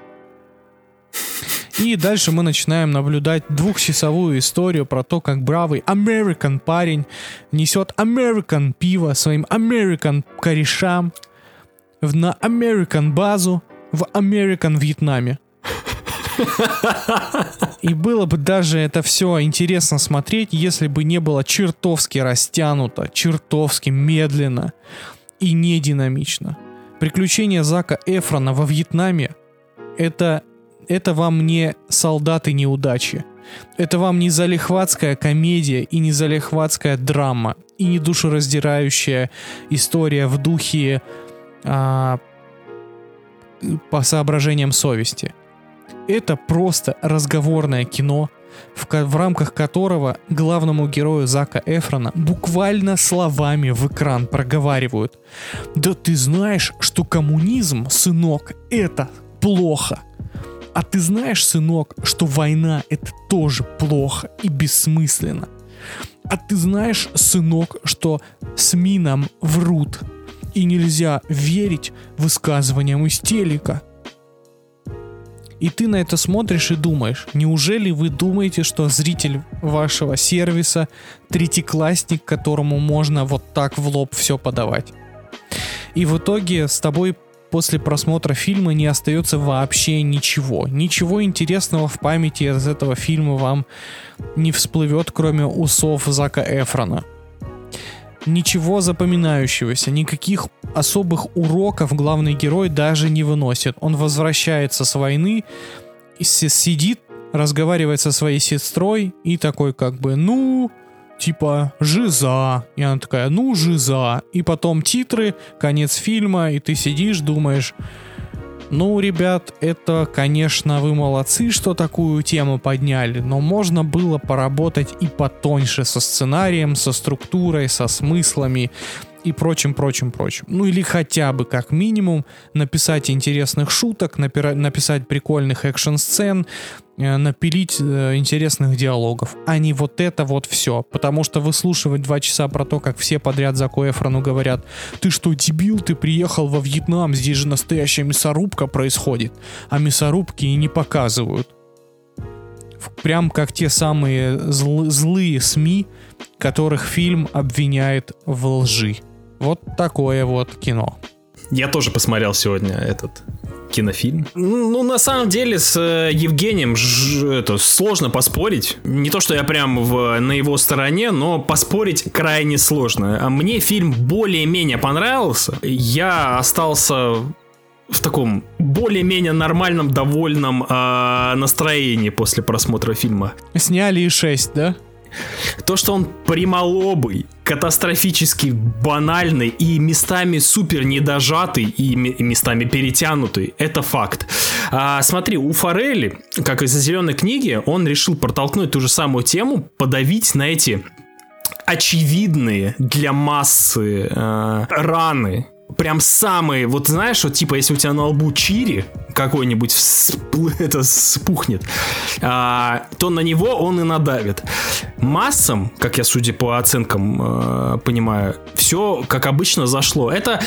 И дальше мы начинаем наблюдать двухчасовую историю про то, как бравый American парень несет American пиво своим American корешам в, на American базу в American Вьетнаме. И было бы даже это все интересно смотреть, если бы не было чертовски растянуто, чертовски медленно и не динамично. Приключения Зака Эфрона во Вьетнаме это, это вам не солдаты неудачи. Это вам не залихватская комедия и не залихватская драма и не душераздирающая история в духе а, по соображениям совести. Это просто разговорное кино, в, в рамках которого главному герою Зака Эфрона буквально словами в экран проговаривают. Да ты знаешь, что коммунизм, сынок, это плохо. А ты знаешь, сынок, что война это тоже плохо и бессмысленно. А ты знаешь, сынок, что СМИ нам врут. И нельзя верить высказываниям из телека. И ты на это смотришь и думаешь, неужели вы думаете, что зритель вашего сервиса третьеклассник, которому можно вот так в лоб все подавать? И в итоге с тобой после просмотра фильма не остается вообще ничего. Ничего интересного в памяти из этого фильма вам не всплывет, кроме усов Зака Эфрона. Ничего запоминающегося, никаких особых уроков главный герой даже не выносит. Он возвращается с войны, сидит, разговаривает со своей сестрой и такой как бы, ну, типа, жиза. И она такая, ну, жиза. И потом титры, конец фильма, и ты сидишь, думаешь, ну, ребят, это, конечно, вы молодцы, что такую тему подняли, но можно было поработать и потоньше со сценарием, со структурой, со смыслами и прочим, прочим, прочим. Ну или хотя бы, как минимум, написать интересных шуток, напира- написать прикольных экшн-сцен, э, напилить э, интересных диалогов, а не вот это вот все. Потому что выслушивать два часа про то, как все подряд за Коэфрону говорят, ты что, дебил, ты приехал во Вьетнам, здесь же настоящая мясорубка происходит, а мясорубки и не показывают. Прям как те самые зл- злые СМИ, которых фильм обвиняет в лжи. Вот такое вот кино. Я тоже посмотрел сегодня этот кинофильм. Ну, на самом деле, с э, Евгением ж- это сложно поспорить. Не то, что я прям в, на его стороне, но поспорить крайне сложно. А Мне фильм более-менее понравился. Я остался в таком более-менее нормальном, довольном э, настроении после просмотра фильма. Сняли и 6, да? То, что он прямолобый, катастрофически банальный и местами супер недожатый и ме- и местами перетянутый, это факт. А, смотри, у Форели, как из зеленой книги, он решил протолкнуть ту же самую тему, подавить на эти очевидные для массы э, раны. Прям самые, вот знаешь, вот типа, если у тебя на лбу чири какой-нибудь всплы- это спухнет, а, то на него он и надавит. Массам, как я, судя по оценкам, э, понимаю, все, как обычно, зашло. Это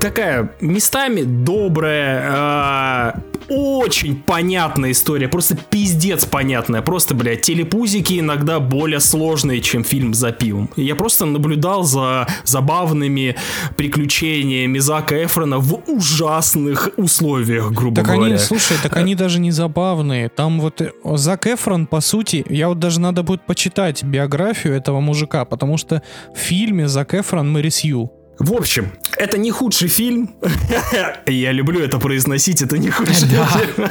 такая местами добрая, э, очень понятная история, просто пиздец понятная, просто, блядь, телепузики иногда более сложные, чем фильм за пивом. Я просто наблюдал за забавными приключениями Зака Эфрона в ужасных условиях, грубо Так говоря. они, слушай, так они даже не забавные. Там вот э, Зак Эфрон, по сути, я вот даже надо будет почитать биографию этого мужика, потому что в фильме Зак Эфрон Мэри Сью. В общем, это не худший фильм. Я люблю это произносить, это не худший фильм.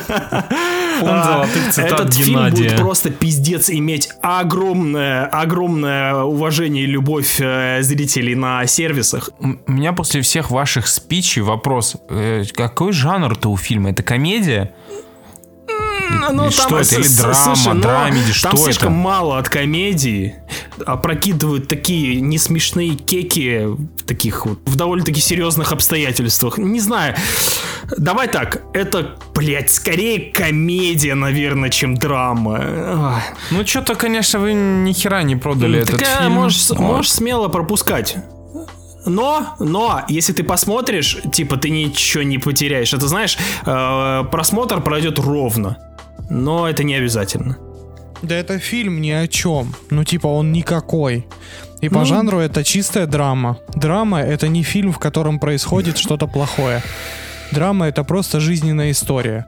Этот фильм будет просто пиздец иметь огромное, огромное уважение и любовь э, зрителей на сервисах. У меня после всех ваших спичей вопрос. э, какой жанр-то у фильма? Это комедия? Ну, что это? Или драма, слушай, ну, драмеди, Там что слишком это? мало от комедии. Опрокидывают такие несмешные кеки в таких вот в довольно-таки серьезных обстоятельствах. Не знаю. Давай так. Это, блядь, скорее комедия, наверное, чем драма. Ну, что-то, конечно, вы ни хера не продали этот Так, э, фильм. можешь, Вот. можешь смело пропускать. Но, но, если ты посмотришь, типа, ты ничего не потеряешь. Это, знаешь, э, просмотр пройдет ровно. Но это не обязательно. Да это фильм ни о чем. Ну, типа, он никакой. И по Ну. жанру это чистая драма. Драма — это не фильм, в котором происходит что-то плохое. Драма — это просто жизненная история.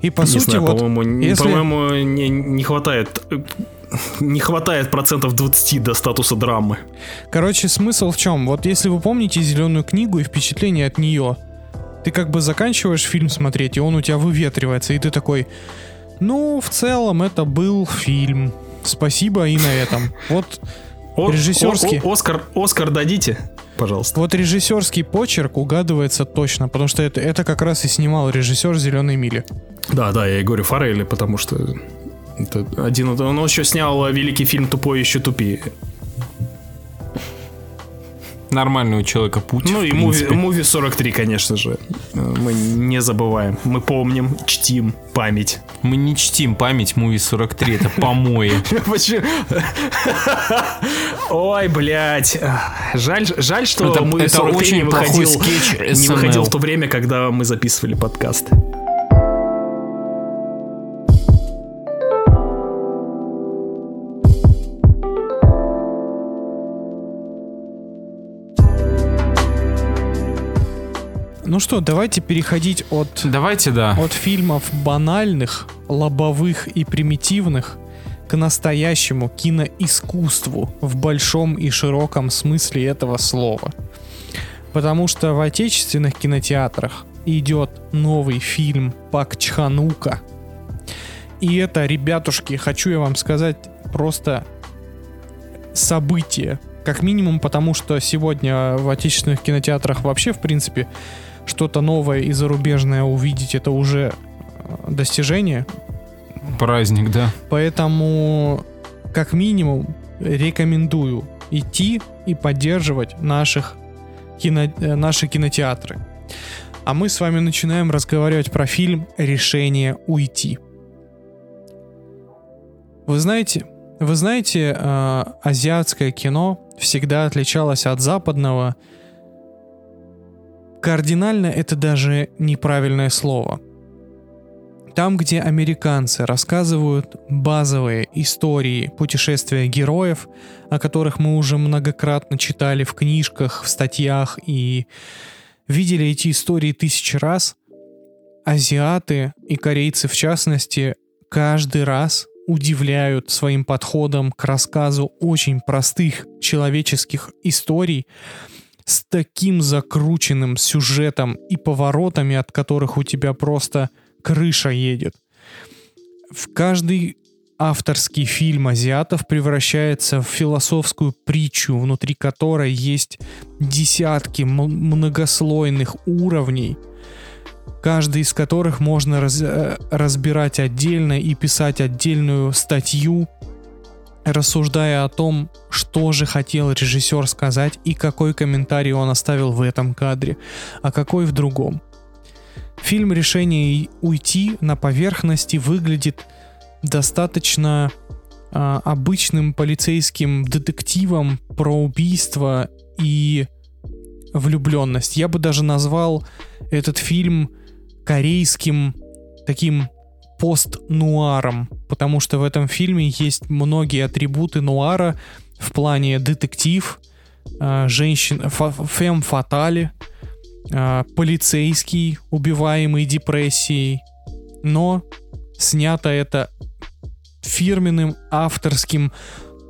И по не сути, знаю, вот, по-моему, не- если- по-моему, не, не хватает. э, Не хватает процентов 20 до статуса драмы. Короче, смысл в чем? Вот если вы помните зеленую книгу и впечатление от нее, ты как бы заканчиваешь фильм смотреть, и он у тебя выветривается, и ты такой, ну, в целом это был фильм. Спасибо и на этом. Вот, О- Режиссерский. о- о- Оскар, Оскар дадите, пожалуйста. вот режиссерский почерк угадывается точно, потому что это, это как раз и снимал режиссер «Зеленой мили». Да, да, я и говорю Форелли, потому что это один. Он еще снял великий фильм «Тупой еще тупее». Нормальный у человека путь. Ну и муви, муви 43, конечно же. Э, Мы не забываем. Мы помним, чтим память. Мы не чтим память Муви 43, это помои. Почему? Ой, блядь. Жаль, жаль, что это 43 очень не выходил, в то время, когда мы записывали подкаст. Ну что, давайте переходить от, Давайте, да. от фильмов банальных, лобовых и примитивных к настоящему киноискусству в большом и широком смысле этого слова. Потому что в отечественных кинотеатрах идет новый фильм Пак Чханука. И это, ребятушки, хочу я вам сказать, просто событие. Как минимум потому, что сегодня в отечественных кинотеатрах вообще, в принципе, что-то новое и зарубежное увидеть это уже э, достижение. Праздник, да. Поэтому, как минимум, рекомендую идти и поддерживать наших кино- э, наши кинотеатры. А мы с вами начинаем разговаривать про фильм «Решение уйти». Вы знаете, вы знаете, э, азиатское кино всегда отличалось от западного. Кардинально это даже неправильное слово. Там, где американцы рассказывают базовые истории путешествия героев, о которых мы уже многократно читали в книжках, в статьях и видели эти истории тысячи раз, азиаты и корейцы в частности каждый раз удивляют своим подходом к рассказу очень простых человеческих историй с таким закрученным сюжетом и поворотами, от которых у тебя просто крыша едет. В каждый авторский фильм азиатов превращается в философскую притчу, внутри которой есть десятки многослойных уровней, каждый из которых можно раз- э, разбирать отдельно и писать отдельную статью, рассуждая о том, что же хотел режиссер сказать и какой комментарий он оставил в этом кадре, а какой в другом. Фильм «Решение уйти» на поверхности выглядит достаточно а, обычным полицейским детективом про убийство и влюбленность. Я бы даже назвал этот фильм корейским таким пост-нуаром, потому что в этом фильме есть многие атрибуты нуара в плане детектив, а, женщин, фа- фем-фатали, а, полицейский, убиваемый депрессией, но снято это фирменным авторским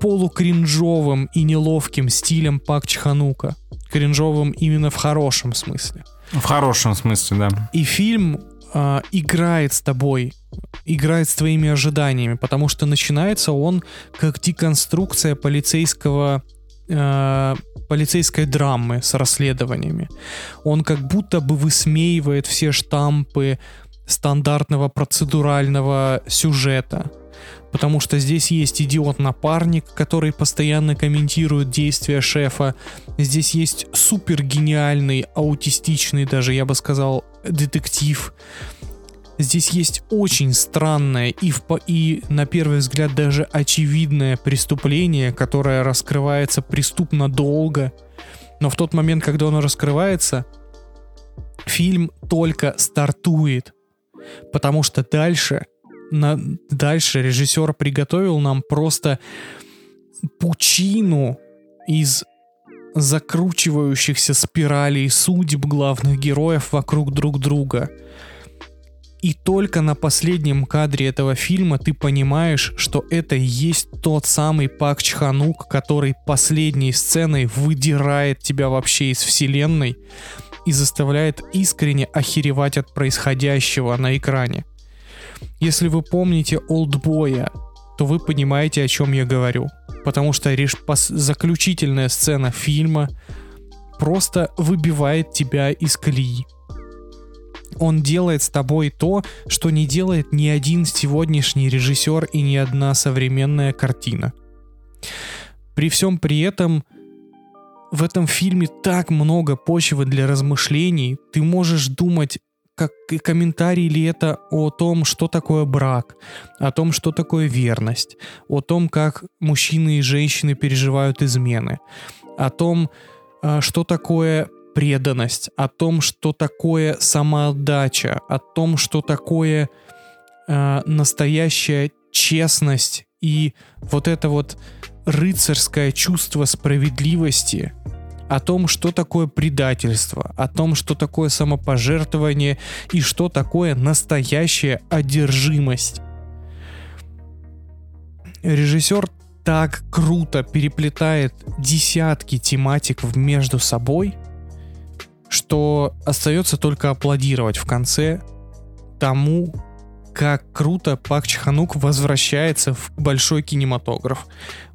полукринжовым и неловким стилем Пак Чханука. Кринжовым именно в хорошем смысле. В хорошем смысле, да. И фильм а, играет с тобой, играет с твоими ожиданиями, потому что начинается он как деконструкция полицейского э, полицейской драмы с расследованиями. Он как будто бы высмеивает все штампы стандартного процедурального сюжета. Потому что здесь есть идиот-напарник, который постоянно комментирует действия шефа. Здесь есть супер гениальный, аутистичный даже, я бы сказал, детектив. Здесь есть очень странное и, в, и на первый взгляд даже очевидное преступление, которое раскрывается преступно долго. Но в тот момент, когда оно раскрывается, фильм только стартует. Потому что дальше, на, дальше режиссер приготовил нам просто пучину из закручивающихся спиралей судеб главных героев вокруг друг друга. И только на последнем кадре этого фильма ты понимаешь, что это и есть тот самый Пак Чханук, который последней сценой выдирает тебя вообще из вселенной и заставляет искренне охеревать от происходящего на экране. Если вы помните Олдбоя, то вы понимаете, о чем я говорю. Потому что заключительная сцена фильма просто выбивает тебя из колеи. Он делает с тобой то, что не делает ни один сегодняшний режиссер и ни одна современная картина. При всем при этом в этом фильме так много почвы для размышлений. Ты можешь думать, как комментарий ли это о том, что такое брак, о том, что такое верность, о том, как мужчины и женщины переживают измены, о том, а, что такое преданность, о том, что такое самоотдача, о том, что такое а, настоящая честность и вот это вот рыцарское чувство справедливости, о том, что такое предательство, о том, что такое самопожертвование и что такое настоящая одержимость. Режиссер так круто переплетает десятки тематик между собой, что остается только аплодировать в конце тому, как круто Пак Чханук возвращается в большой кинематограф.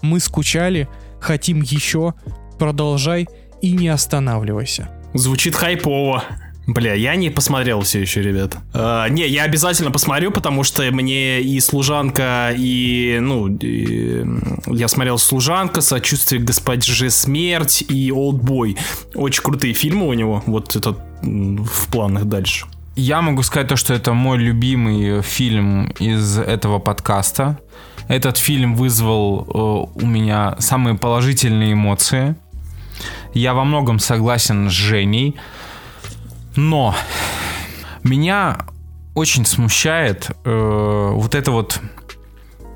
Мы скучали, хотим еще, продолжай и не останавливайся. Звучит хайпово. Бля, я не посмотрел все еще, ребят. А, не, я обязательно посмотрю, потому что мне и служанка, и, ну, и, я смотрел служанка, сочувствие госпоже смерть и Олдбой. Очень крутые фильмы у него. Вот это в планах дальше. Я могу сказать то, что это мой любимый фильм из этого подкаста. Этот фильм вызвал э, у меня самые положительные эмоции. Я во многом согласен с Женей. Но меня очень смущает э, вот это вот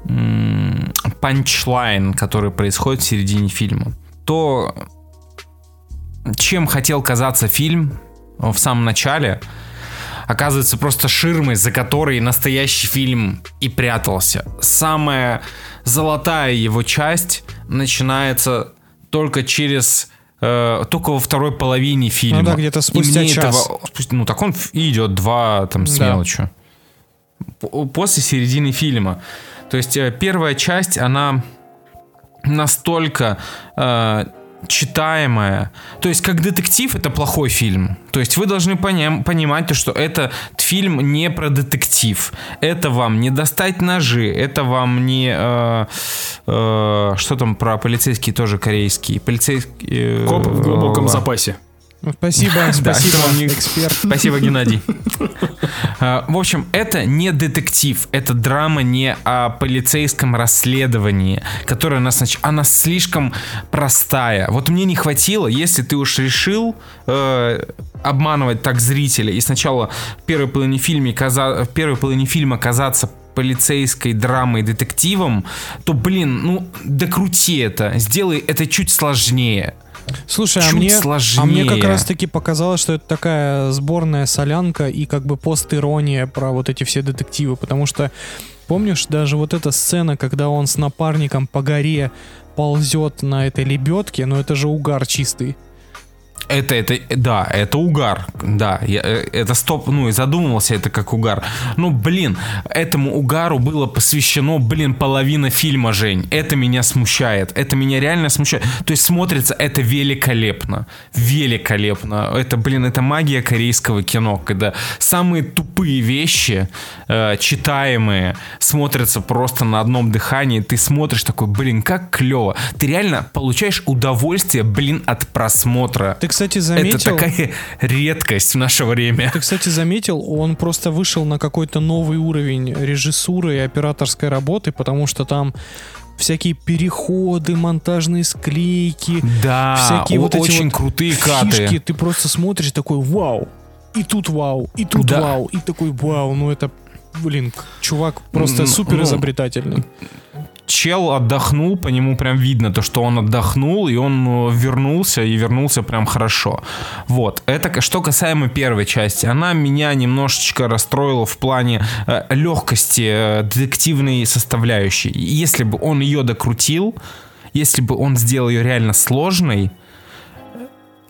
м, панчлайн, который происходит в середине фильма. То, чем хотел казаться фильм э, в самом начале, оказывается просто ширмой, за которой настоящий фильм и прятался. Самая золотая его часть начинается только через э, только во второй половине фильма. Ну да, где-то спустя час. этого- ну так он и идет два там с Да. мелочью. После середины фильма. То есть э, первая часть, она настолько э, читаемая. То есть, как детектив, это плохой фильм. То есть, вы должны поним- понимать, то, что этот фильм не про детектив. Это вам не достать ножи, это вам не... э, э, что там про полицейские тоже корейские? Полицейские... э, Коп в глубоком э, запасе. Ну, Спасибо, спасибо, эксперт. Спасибо, Геннадий. А, В общем, это не детектив, это драма не о полицейском расследовании, которое нас нач... она слишком простая. Вот мне не хватило, если ты уж решил э, обманывать так зрителя и сначала в первой половине фильма, каза... в первой половине фильма казаться полицейской драмой, детективом, то, блин, ну, докрути это, сделай это чуть сложнее. Слушай, а Чуть мне, сложнее. а мне как раз таки показалось, что это такая сборная солянка и как бы пост-ирония про вот эти все детективы, потому что Помнишь, даже вот эта сцена, когда он с напарником по горе ползет на этой лебедке, но это же угар чистый. Это, это, да, это угар, да, я, э, это стоп, ну и задумывался это как угар. Ну, блин, этому угару было посвящено, блин, половина фильма, Жень. Это меня смущает, это меня реально смущает. То есть смотрится это великолепно, великолепно. Это, блин, это магия корейского кино, когда самые тупые вещи, э, читаемые, смотрятся просто на одном дыхании. Ты смотришь такой, блин, как клево. Ты реально получаешь удовольствие, блин, от просмотра. Ты, кстати, заметил... Это такая редкость в наше время. Ты, кстати, заметил, он просто вышел на какой-то новый уровень режиссуры и операторской работы, потому что там всякие переходы, монтажные склейки, Да, всякие вот эти очень вот крутые каты. фишки. Ты просто смотришь такой, вау, и тут вау, и тут Да. вау, и такой вау, ну это, блин, чувак просто М, супер ну, изобретательный. Чел отдохнул, по нему прям видно то, что он отдохнул, и он э, вернулся, и вернулся прям хорошо. Вот. Это что касаемо первой части. Она меня немножечко расстроила в плане э, легкости э, детективной составляющей. Если бы он ее докрутил, если бы он сделал ее реально сложной,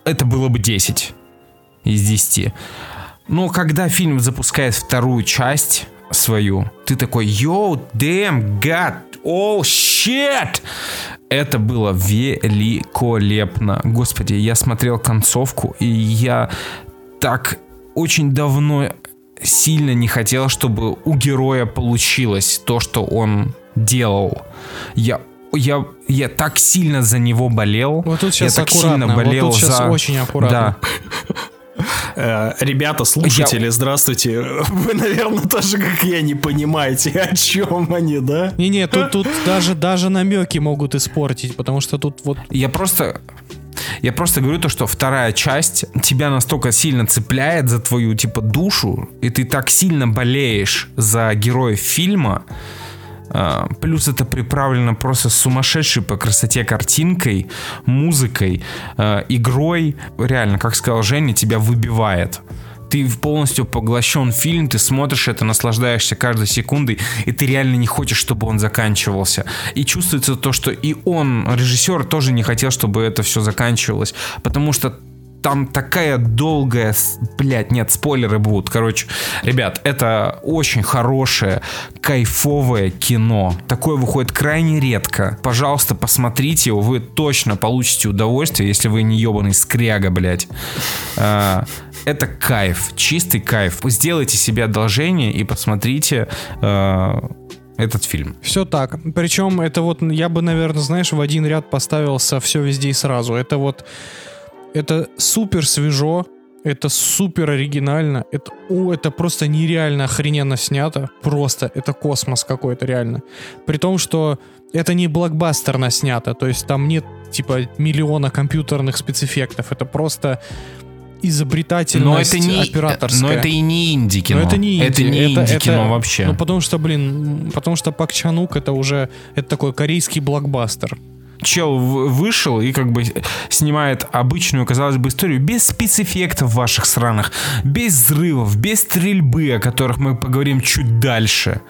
это было бы 10 из 10. Но когда фильм запускает вторую часть свою, ты такой, йоу, damn, god, oh, shit! Это было великолепно. Господи, я смотрел концовку, и я так очень давно сильно не хотел, чтобы у героя получилось то, что он делал. Я я, я так сильно за него болел. Вот тут я сейчас так аккуратно, сильно вот болел тут сейчас за... очень аккуратно. Да. Э, Ребята, слушатели, здравствуйте. Вы, наверное, тоже, как я, не понимаете, о чем они, да? Не-не, тут, тут даже, даже намеки могут испортить, потому что тут вот Я просто... Я просто говорю то, что вторая часть тебя настолько сильно цепляет за твою, типа, душу, и ты так сильно болеешь за героев фильма, Плюс это приправлено просто сумасшедшей по красоте картинкой, музыкой, а, игрой. Реально, как сказал Женя, тебя выбивает. Ты полностью поглощен фильм, ты смотришь это, наслаждаешься каждой секундой, и ты реально не хочешь, чтобы он заканчивался. И чувствуется то, что и он, режиссер, тоже не хотел, чтобы это все заканчивалось. Потому что там такая долгая... Блядь, нет, спойлеры будут. Короче, ребят, это очень хорошее, кайфовое кино. Такое выходит крайне редко. Пожалуйста, посмотрите его, вы точно получите удовольствие, если вы не ебаный скряга, блядь. А, Это кайф, чистый кайф. Сделайте себе одолжение и посмотрите а, этот фильм. все так. Причем это вот, я бы, наверное, знаешь, в один ряд поставил со все везде и сразу. Это вот, это супер свежо, это супер оригинально, это, о, это просто нереально охрененно снято, просто, это космос какой-то реально. При том, что это не блокбастерно снято, то есть там нет типа миллиона компьютерных спецэффектов, это просто изобретательность Но это не, операторская. но это и не инди-кино. Но это не инди, Это не это- инди-кино это- вообще. Ну, потому что, блин, потому что Пак Чанук это уже, это такой корейский блокбастер. Чел в- вышел и как бы снимает обычную, казалось бы, историю без спецэффектов ваших сраных, без взрывов, без стрельбы, о которых мы поговорим чуть дальше.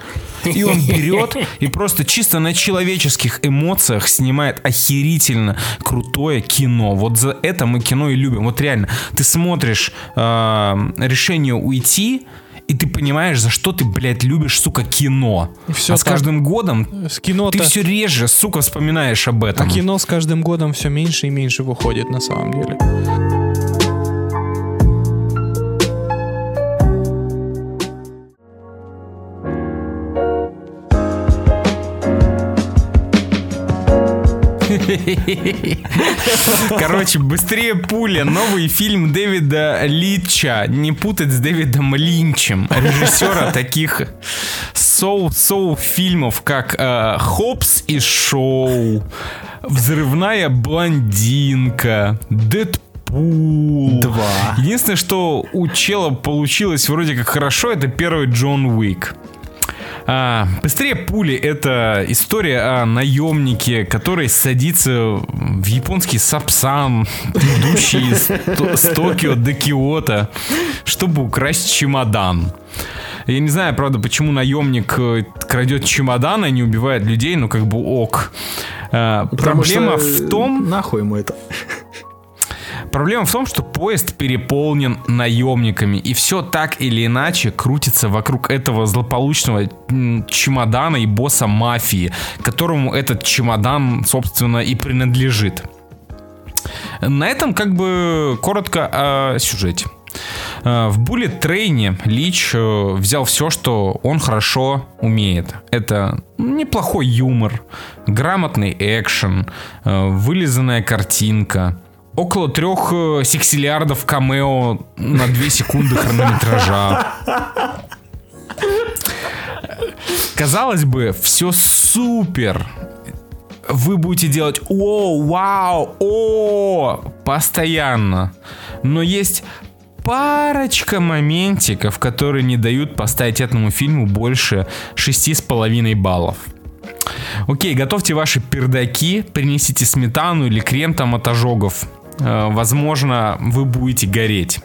И он берет и просто чисто на человеческих эмоциях снимает охерительно крутое кино. Вот за это мы кино и любим. Вот реально, ты смотришь э, решение уйти, и ты понимаешь, за что ты, блядь, любишь, сука, кино. И всё а с каждым годом С кино-то... ты все реже, сука, вспоминаешь об А этом. кино с каждым годом все меньше и меньше выходит на самом деле. Короче, быстрее пуля. Новый фильм Дэвида Литча. Не путать с Дэвидом Линчем. Режиссера таких соу-соу фильмов, как э, Хопс и Шоу, Взрывная блондинка, Дэдпул. Два. Единственное, что у чела получилось вроде как хорошо, это первый Джон Уик. А, быстрее пули это история о наемнике, который садится в японский сапсан, идущий из с Токио до Киота, чтобы украсть чемодан. Я не знаю, правда, почему наемник э, крадет чемодан и не убивает людей, но как бы ок. Э, Потому Проблема что, в том, Нахуй ему это. Проблема в том, что поезд переполнен наемниками, и все так или иначе крутится вокруг этого злополучного чемодана и босса мафии, которому этот чемодан, собственно, и принадлежит. На этом как бы коротко о сюжете. Э, В Bullet Train Лич э, взял все, что он хорошо умеет. Это неплохой юмор, грамотный экшен, э, вылизанная картинка, около трех э, сексиллиардов камео на 2 секунды хронометража. Казалось бы, все супер. Вы будете делать о, вау, о, постоянно. Но есть парочка моментиков, которые не дают поставить этому фильму больше 6,5 баллов. Окей, готовьте ваши пердаки, принесите сметану или крем там от ожогов. Э, Возможно, вы будете гореть.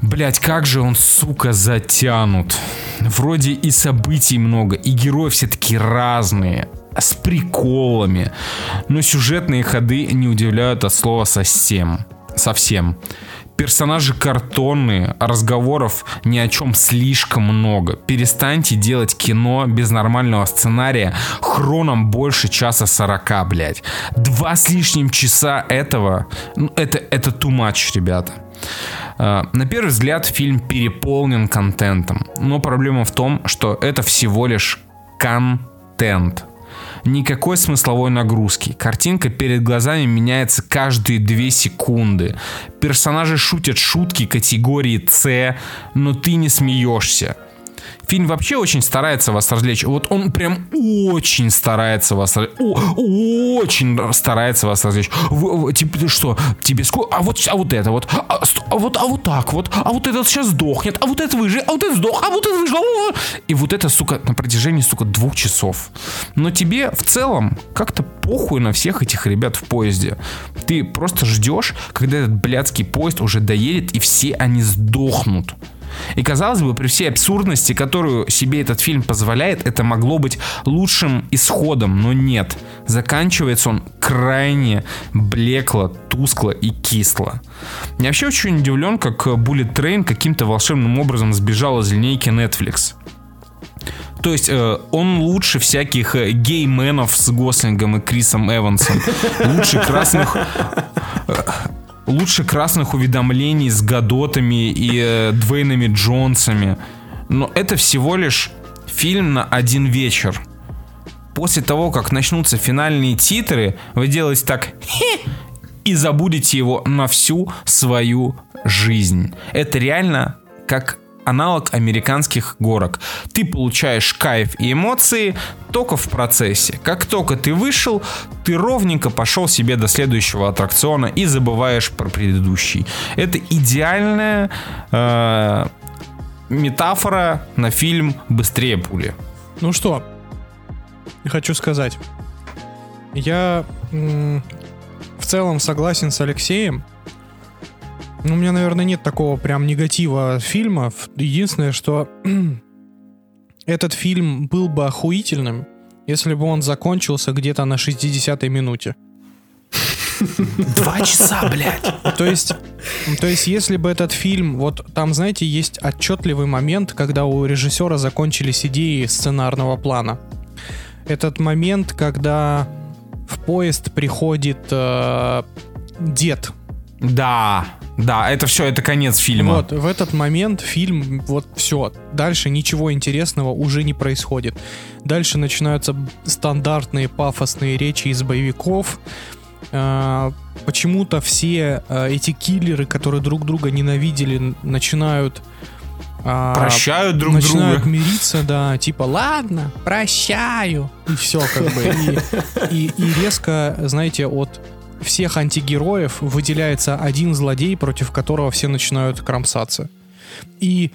Блять, как же он, сука, затянут. Вроде и событий много, и герои все такие разные, с приколами. Но сюжетные ходы не удивляют от слова совсем. Совсем. Персонажи картонные, а разговоров ни о чем слишком много. Перестаньте делать кино без нормального сценария хроном больше часа 40, блядь. Два с лишним часа этого, ну, это, это too much, ребята. Э, На первый взгляд фильм переполнен контентом, но проблема в том, что это всего лишь контент. Никакой смысловой нагрузки. Картинка перед глазами меняется каждые 2 секунды. Персонажи шутят шутки категории С, но ты не смеешься. Фильм вообще очень старается вас развлечь. Вот он прям очень старается вас. О, очень старается вас развлечь. Вы- вы- типа, что, тебе сколько? А вот, а вот это вот. А, а вот, а вот так вот. А вот этот сейчас сдохнет. А вот это выживет. А вот это сдох. А вот это выжил. А! И вот это, сука, на протяжении, сука, двух часов. Но тебе в целом как-то похуй на всех этих ребят в поезде. Ты просто ждешь, когда этот блядский поезд уже доедет, и все они сдохнут. И казалось бы, при всей абсурдности, которую себе этот фильм позволяет, это могло быть лучшим исходом, но нет. Заканчивается он крайне блекло, тускло и кисло. Я вообще очень удивлен, как Bullet Train каким-то волшебным образом сбежал из линейки Netflix. То есть э, он лучше всяких э, гейменов с Гослингом и Крисом Эвансом. Лучше красных... э, Лучше красных уведомлений с Гадотами и э, Двейнами Джонсами. Но это всего лишь фильм на один вечер. После того, как начнутся финальные титры, вы делаете так и забудете его на всю свою жизнь. Это реально как аналог американских горок. Ты получаешь кайф и эмоции только в процессе. Как только ты вышел, ты ровненько пошел себе до следующего аттракциона и забываешь про предыдущий. Это идеальная э, метафора на фильм «Быстрее пули». Ну что, хочу сказать. Я в целом согласен с Алексеем. Ну, У меня, наверное, нет такого прям негатива фильмов. Единственное, что этот фильм был бы охуительным, если бы он закончился где-то на 60-й минуте. Два часа, блядь. То есть, то есть, если бы этот фильм, вот там, знаете, есть отчетливый момент, когда у режиссера закончились идеи сценарного плана. Этот момент, когда в поезд приходит э, дед. Да, да, это все, это конец фильма. Вот в этот момент фильм, вот все, дальше ничего интересного уже не происходит. Дальше начинаются стандартные пафосные речи из боевиков. А, почему-то все а, эти киллеры, которые друг друга ненавидели, начинают а, Прощают друг начинают друга. мириться, да, типа, ладно, прощаю, и все, как бы, и, и- и резко, знаете, от всех антигероев выделяется один злодей, против которого все начинают кромсаться. И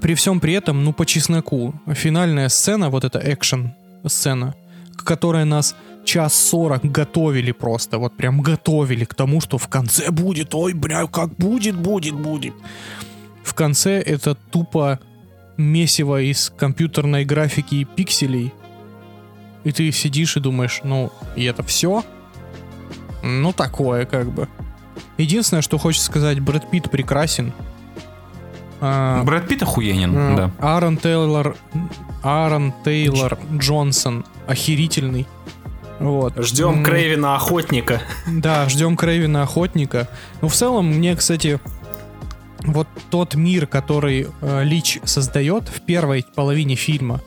при всем при этом, ну, по чесноку, финальная сцена, вот эта экшен сцена, к которой нас час сорок готовили просто, вот прям готовили к тому, что в конце будет, ой, бля, как будет, будет, будет. в конце это тупо месиво из компьютерной графики и пикселей. И ты сидишь и думаешь, ну, и это все? Ну, такое как бы. Единственное, что хочется сказать, Брэд Питт прекрасен. А, Брэд Питт охуенен, а, да. Аарон Тейлор, Аарон Тейлор Джонсон охерительный. Вот. Ждем М, Крейвина Охотника. Да, ждем Крейвина Охотника. Ну, в целом, мне, кстати, вот тот мир, который э, Лич создает в первой половине фильма,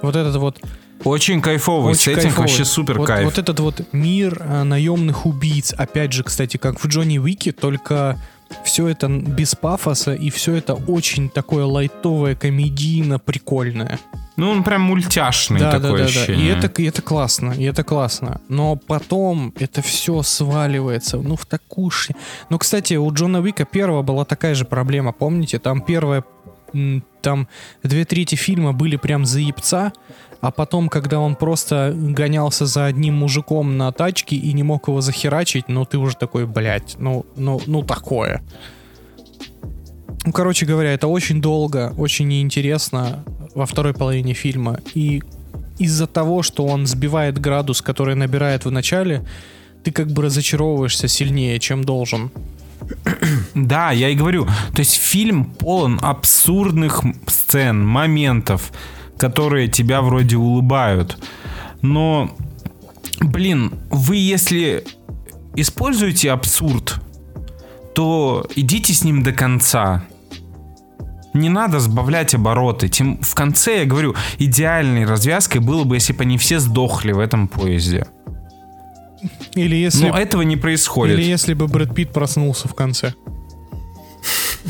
вот этот вот Очень кайфовый очень сеттинг, кайфовый. вообще супер вот, кайф. Вот этот вот мир э, наемных убийц, опять же, кстати, как в Джонни Уике, только все это без пафоса и все это очень такое лайтовое, комедийно, прикольное. Ну, он прям мультяшный Да, да, такое да, да. ощущение. И это, и это классно, и это классно. Но потом это все сваливается, ну, в такую ш... Ну, кстати, у Джона Уика первого была такая же проблема, помните? Там первая, там две трети фильма были прям заебца, а потом, когда он просто гонялся за одним мужиком на тачке и не мог его захерачить, ну, ты уже такой, блядь, ну, ну, ну, такое. Ну, короче говоря, это очень долго, очень неинтересно во второй половине фильма. И из-за того, что он сбивает градус, который набирает в начале, ты как бы разочаровываешься сильнее, чем должен. Да, я и говорю. То есть фильм полон абсурдных сцен, моментов, которые тебя вроде улыбают. Но, блин, вы если используете абсурд, то идите с ним до конца. Не надо сбавлять обороты. Тем в конце, я говорю, идеальной развязкой было бы, если бы они все сдохли в этом поезде. Или если, Но этого не происходит. или если бы Брэд Питт проснулся в конце.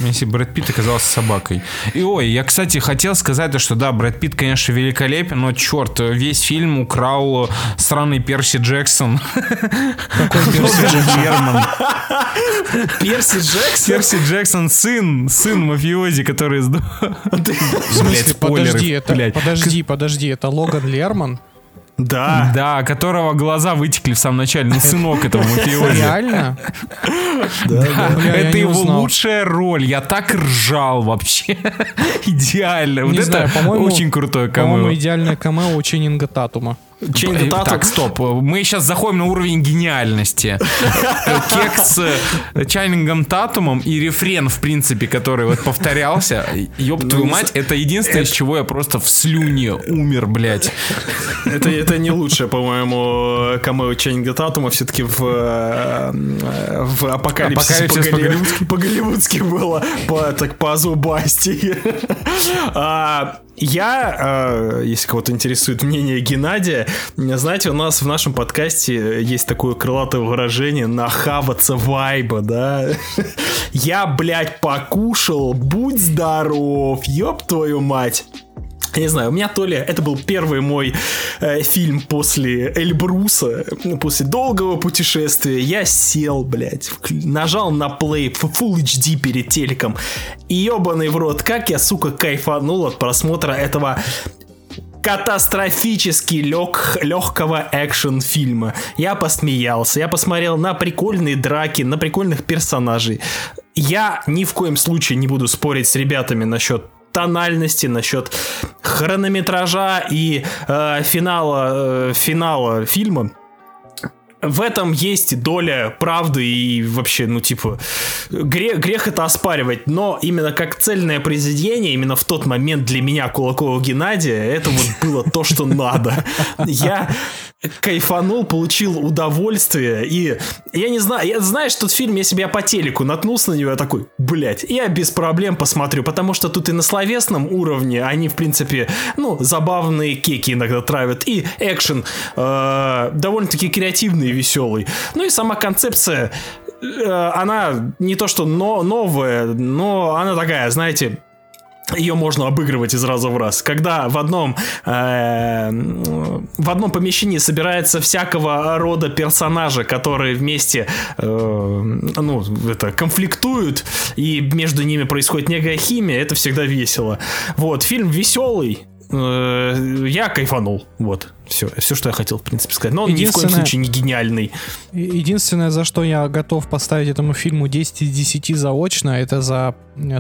Если Брэд Питт оказался собакой. И ой, я, кстати, хотел сказать, то, что да, Брэд Питт, конечно, великолепен, но черт, весь фильм украл странный Перси Джексон. Какой Перси Джексон? Перси Джексон? Перси Джексон сын, сын мафиози, который. В смысле, подожди, подожди, подожди, это Логан Лерман? Да. Да, которого глаза вытекли в самом начале. Ну, сынок этого мафиози. Реально? Да, это его лучшая роль. Я так ржал вообще. Идеально. Вот Не это знаю, по-моему- очень крутое По-моему, камео. идеальное камео у Ченнинга Татума. Э, Так, стоп. Мы сейчас заходим на уровень гениальности. Кекс с Чайнингом Татумом и рефрен, в принципе, который вот повторялся. Ёб твою мать, это единственное, из чего я просто в слюне умер, блядь. Это, это не лучшее, по-моему, камео Ченнинга Татума все-таки в, э, в апокалипсисе Апокалипсис по-голливудски по-голливудски было, по, так по Зубасти. А, Я, э, если кого-то интересует мнение Геннадия, знаете, у нас в нашем подкасте есть такое крылатое выражение «нахаваться вайба», да? Я, блядь, покушал, будь здоров, ёб твою мать. Я не знаю, у меня то ли это был первый мой э, фильм после Эльбруса, после долгого путешествия. Я сел, блядь, нажал на плей в Full HD перед телеком. И ебаный в рот, как я, сука, кайфанул от просмотра этого катастрофически лег, легкого экшен фильма. Я посмеялся, я посмотрел на прикольные драки, на прикольных персонажей. Я ни в коем случае не буду спорить с ребятами насчет тональности, насчет хронометража и э, финала, э, финала фильма. В этом есть доля правды и вообще, ну, типа, грех, грех это оспаривать, но именно как цельное произведение, именно в тот момент для меня, Кулакова Геннадия, это вот было то, что надо. Я кайфанул, получил удовольствие, и я не знаю, я знаешь, тот фильм, если бы я по телеку наткнулся на него, я такой, блять, я без проблем посмотрю, потому что тут и на словесном уровне они, в принципе, ну, забавные кеки иногда травят, и экшен э, довольно-таки креативный и веселый. Ну и сама концепция, э, она не то что но, новая, но она такая, знаете, ее можно обыгрывать из раза в раз. Когда в одном э, в одном помещении собирается всякого рода персонажи, которые вместе э, ну это конфликтуют и между ними происходит некая химия, это всегда весело. Вот фильм веселый. Э, Я кайфанул. Вот. Все, все, что я хотел, в принципе, сказать. Но он ни в коем случае не гениальный. Единственное, за что я готов поставить этому фильму 10 из 10 заочно, это за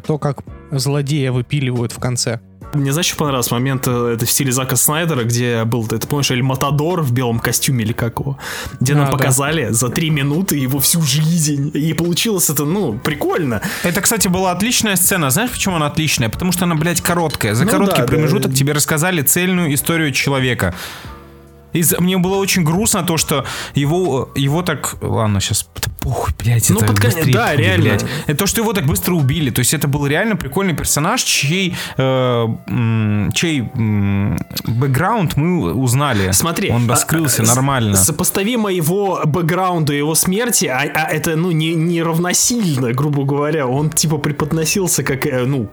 то, как злодея выпиливают в конце. Мне, знаешь, что понравился момент, э, это в стиле Зака Снайдера, где был, ты помнишь, Эль Матадор в белом костюме или как его, где нам да. показали за три минуты его всю жизнь. И получилось это, ну, прикольно. Это, кстати, была отличная сцена. Знаешь, почему она отличная? Потому что она, блядь, короткая. За Ну короткий да, да. промежуток тебе рассказали цельную историю человека. И за- мне было очень грустно то, что его, его так... Ладно, сейчас... Похуй, блядь, Ну, это под конец- да, будет, реально. блядь. Это то, что его так быстро убили. То есть это был реально прикольный персонаж, чей, э, чей м, бэкграунд мы узнали. Смотри, Он а, раскрылся а, нормально. Сопоставимо его бэкграунду и его смерти, а, а это, ну, не, не равносильно, грубо говоря. Он, типа, преподносился как, э, ну,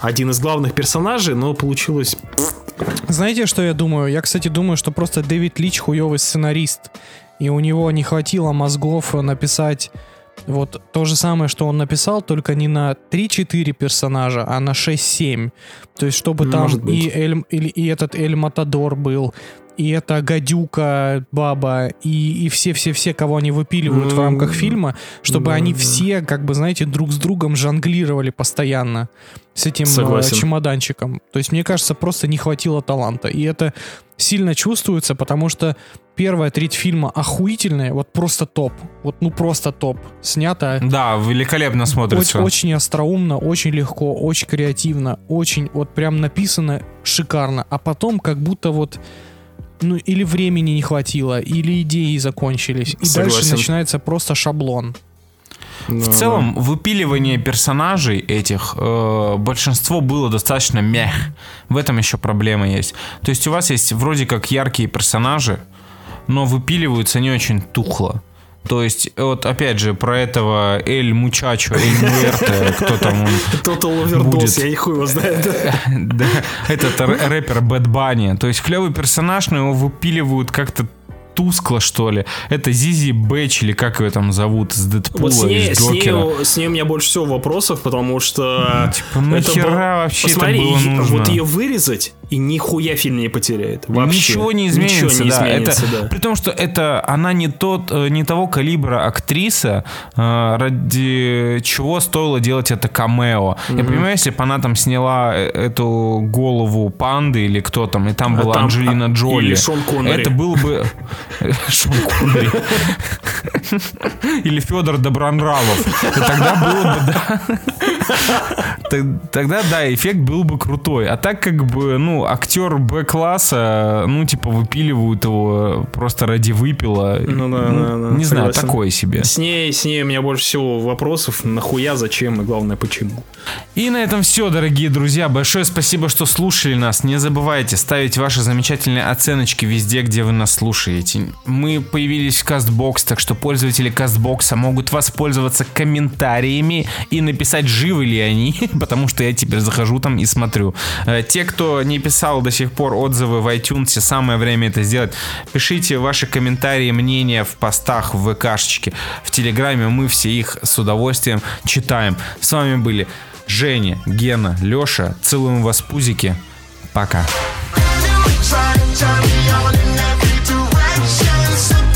один из главных персонажей, но получилось... Знаете, что я думаю? Я, кстати, думаю, что просто Дэвид Лич хуёвый сценарист. И у него не хватило мозгов написать вот то же самое, что он написал, только не на 3-4 персонажа, а на 6-7. То есть, чтобы там Может быть. и, Эль, или, и этот Эль Матадор был, и эта гадюка, баба, и, и все-все-все, кого они выпиливают в Ну, рамках фильма, чтобы да, они все, как бы, знаете, друг с другом жонглировали постоянно с этим э, Согласен. чемоданчиком. То есть, мне кажется, просто не хватило таланта. И это сильно чувствуется, потому что первая треть фильма охуительная, вот просто топ. Вот ну просто топ. Снято Да, великолепно смотрится. очень, очень остроумно, очень легко, очень креативно, очень вот прям написано шикарно. А потом как будто вот ну или времени не хватило, или идеи закончились. И дальше Согласен. начинается просто шаблон. В целом, выпиливание персонажей этих, э, большинство было достаточно мех. В этом еще проблема есть. То есть у вас есть вроде как яркие персонажи, но выпиливаются не очень тухло. То есть, вот опять же, про этого Эль Мучачо, Эль Муэрте, кто там он, Total Overdose, Будет. я и хуй его знаю. да. этот рэпер Бэт Банни. То есть клевый персонаж, но его выпиливают как-то тускло, что ли. Это Зизи Бэч, или как ее там зовут, из Дэдпула, Вот с ней, из с, ней, Джокера. с ней у меня больше всего вопросов, потому что... Типа, нахера было- вообще это Посмотри, было е- нужно? вот ее вырезать, и нихуя фильм не потеряет. Вообще. Ничего не изменится, Ничего не да. изменится, это, да. При том, что это она не тот, э, не того калибра актриса, э, ради чего стоило делать это камео. Я понимаю, если бы она там сняла э, эту голову панды или кто там, и там А была там- Анджелина а- Джоли. или Шон Коннери. Это было бы Шон Коннери. Или Федор Добронравов. Тогда было бы, да. Тогда, да, эффект был бы крутой. А так, как бы, ну, актер Б-класса, ну, типа, выпиливают его просто ради выпила. Ну да, да, да, Не знаю, согласен. такое себе. С ней, с ней у меня больше всего вопросов. Нахуя, зачем и главное, почему. И на этом все, дорогие друзья. Большое спасибо, что слушали нас. Не забывайте ставить ваши замечательные оценочки везде, где вы нас слушаете. Мы появились в Castbox, так что пользователи Castbox могут воспользоваться комментариями и написать, живы ли они, потому что я теперь захожу там и смотрю. Э, Те, кто не писал до сих пор отзывы в iTunes, самое время это сделать. Пишите ваши комментарии, мнения в постах в ВКшечке, в Телеграме. Мы все их с удовольствием читаем. С вами были Женя, Гена, Леша. Целуем вас, пузики. Пока. Try turn me on in every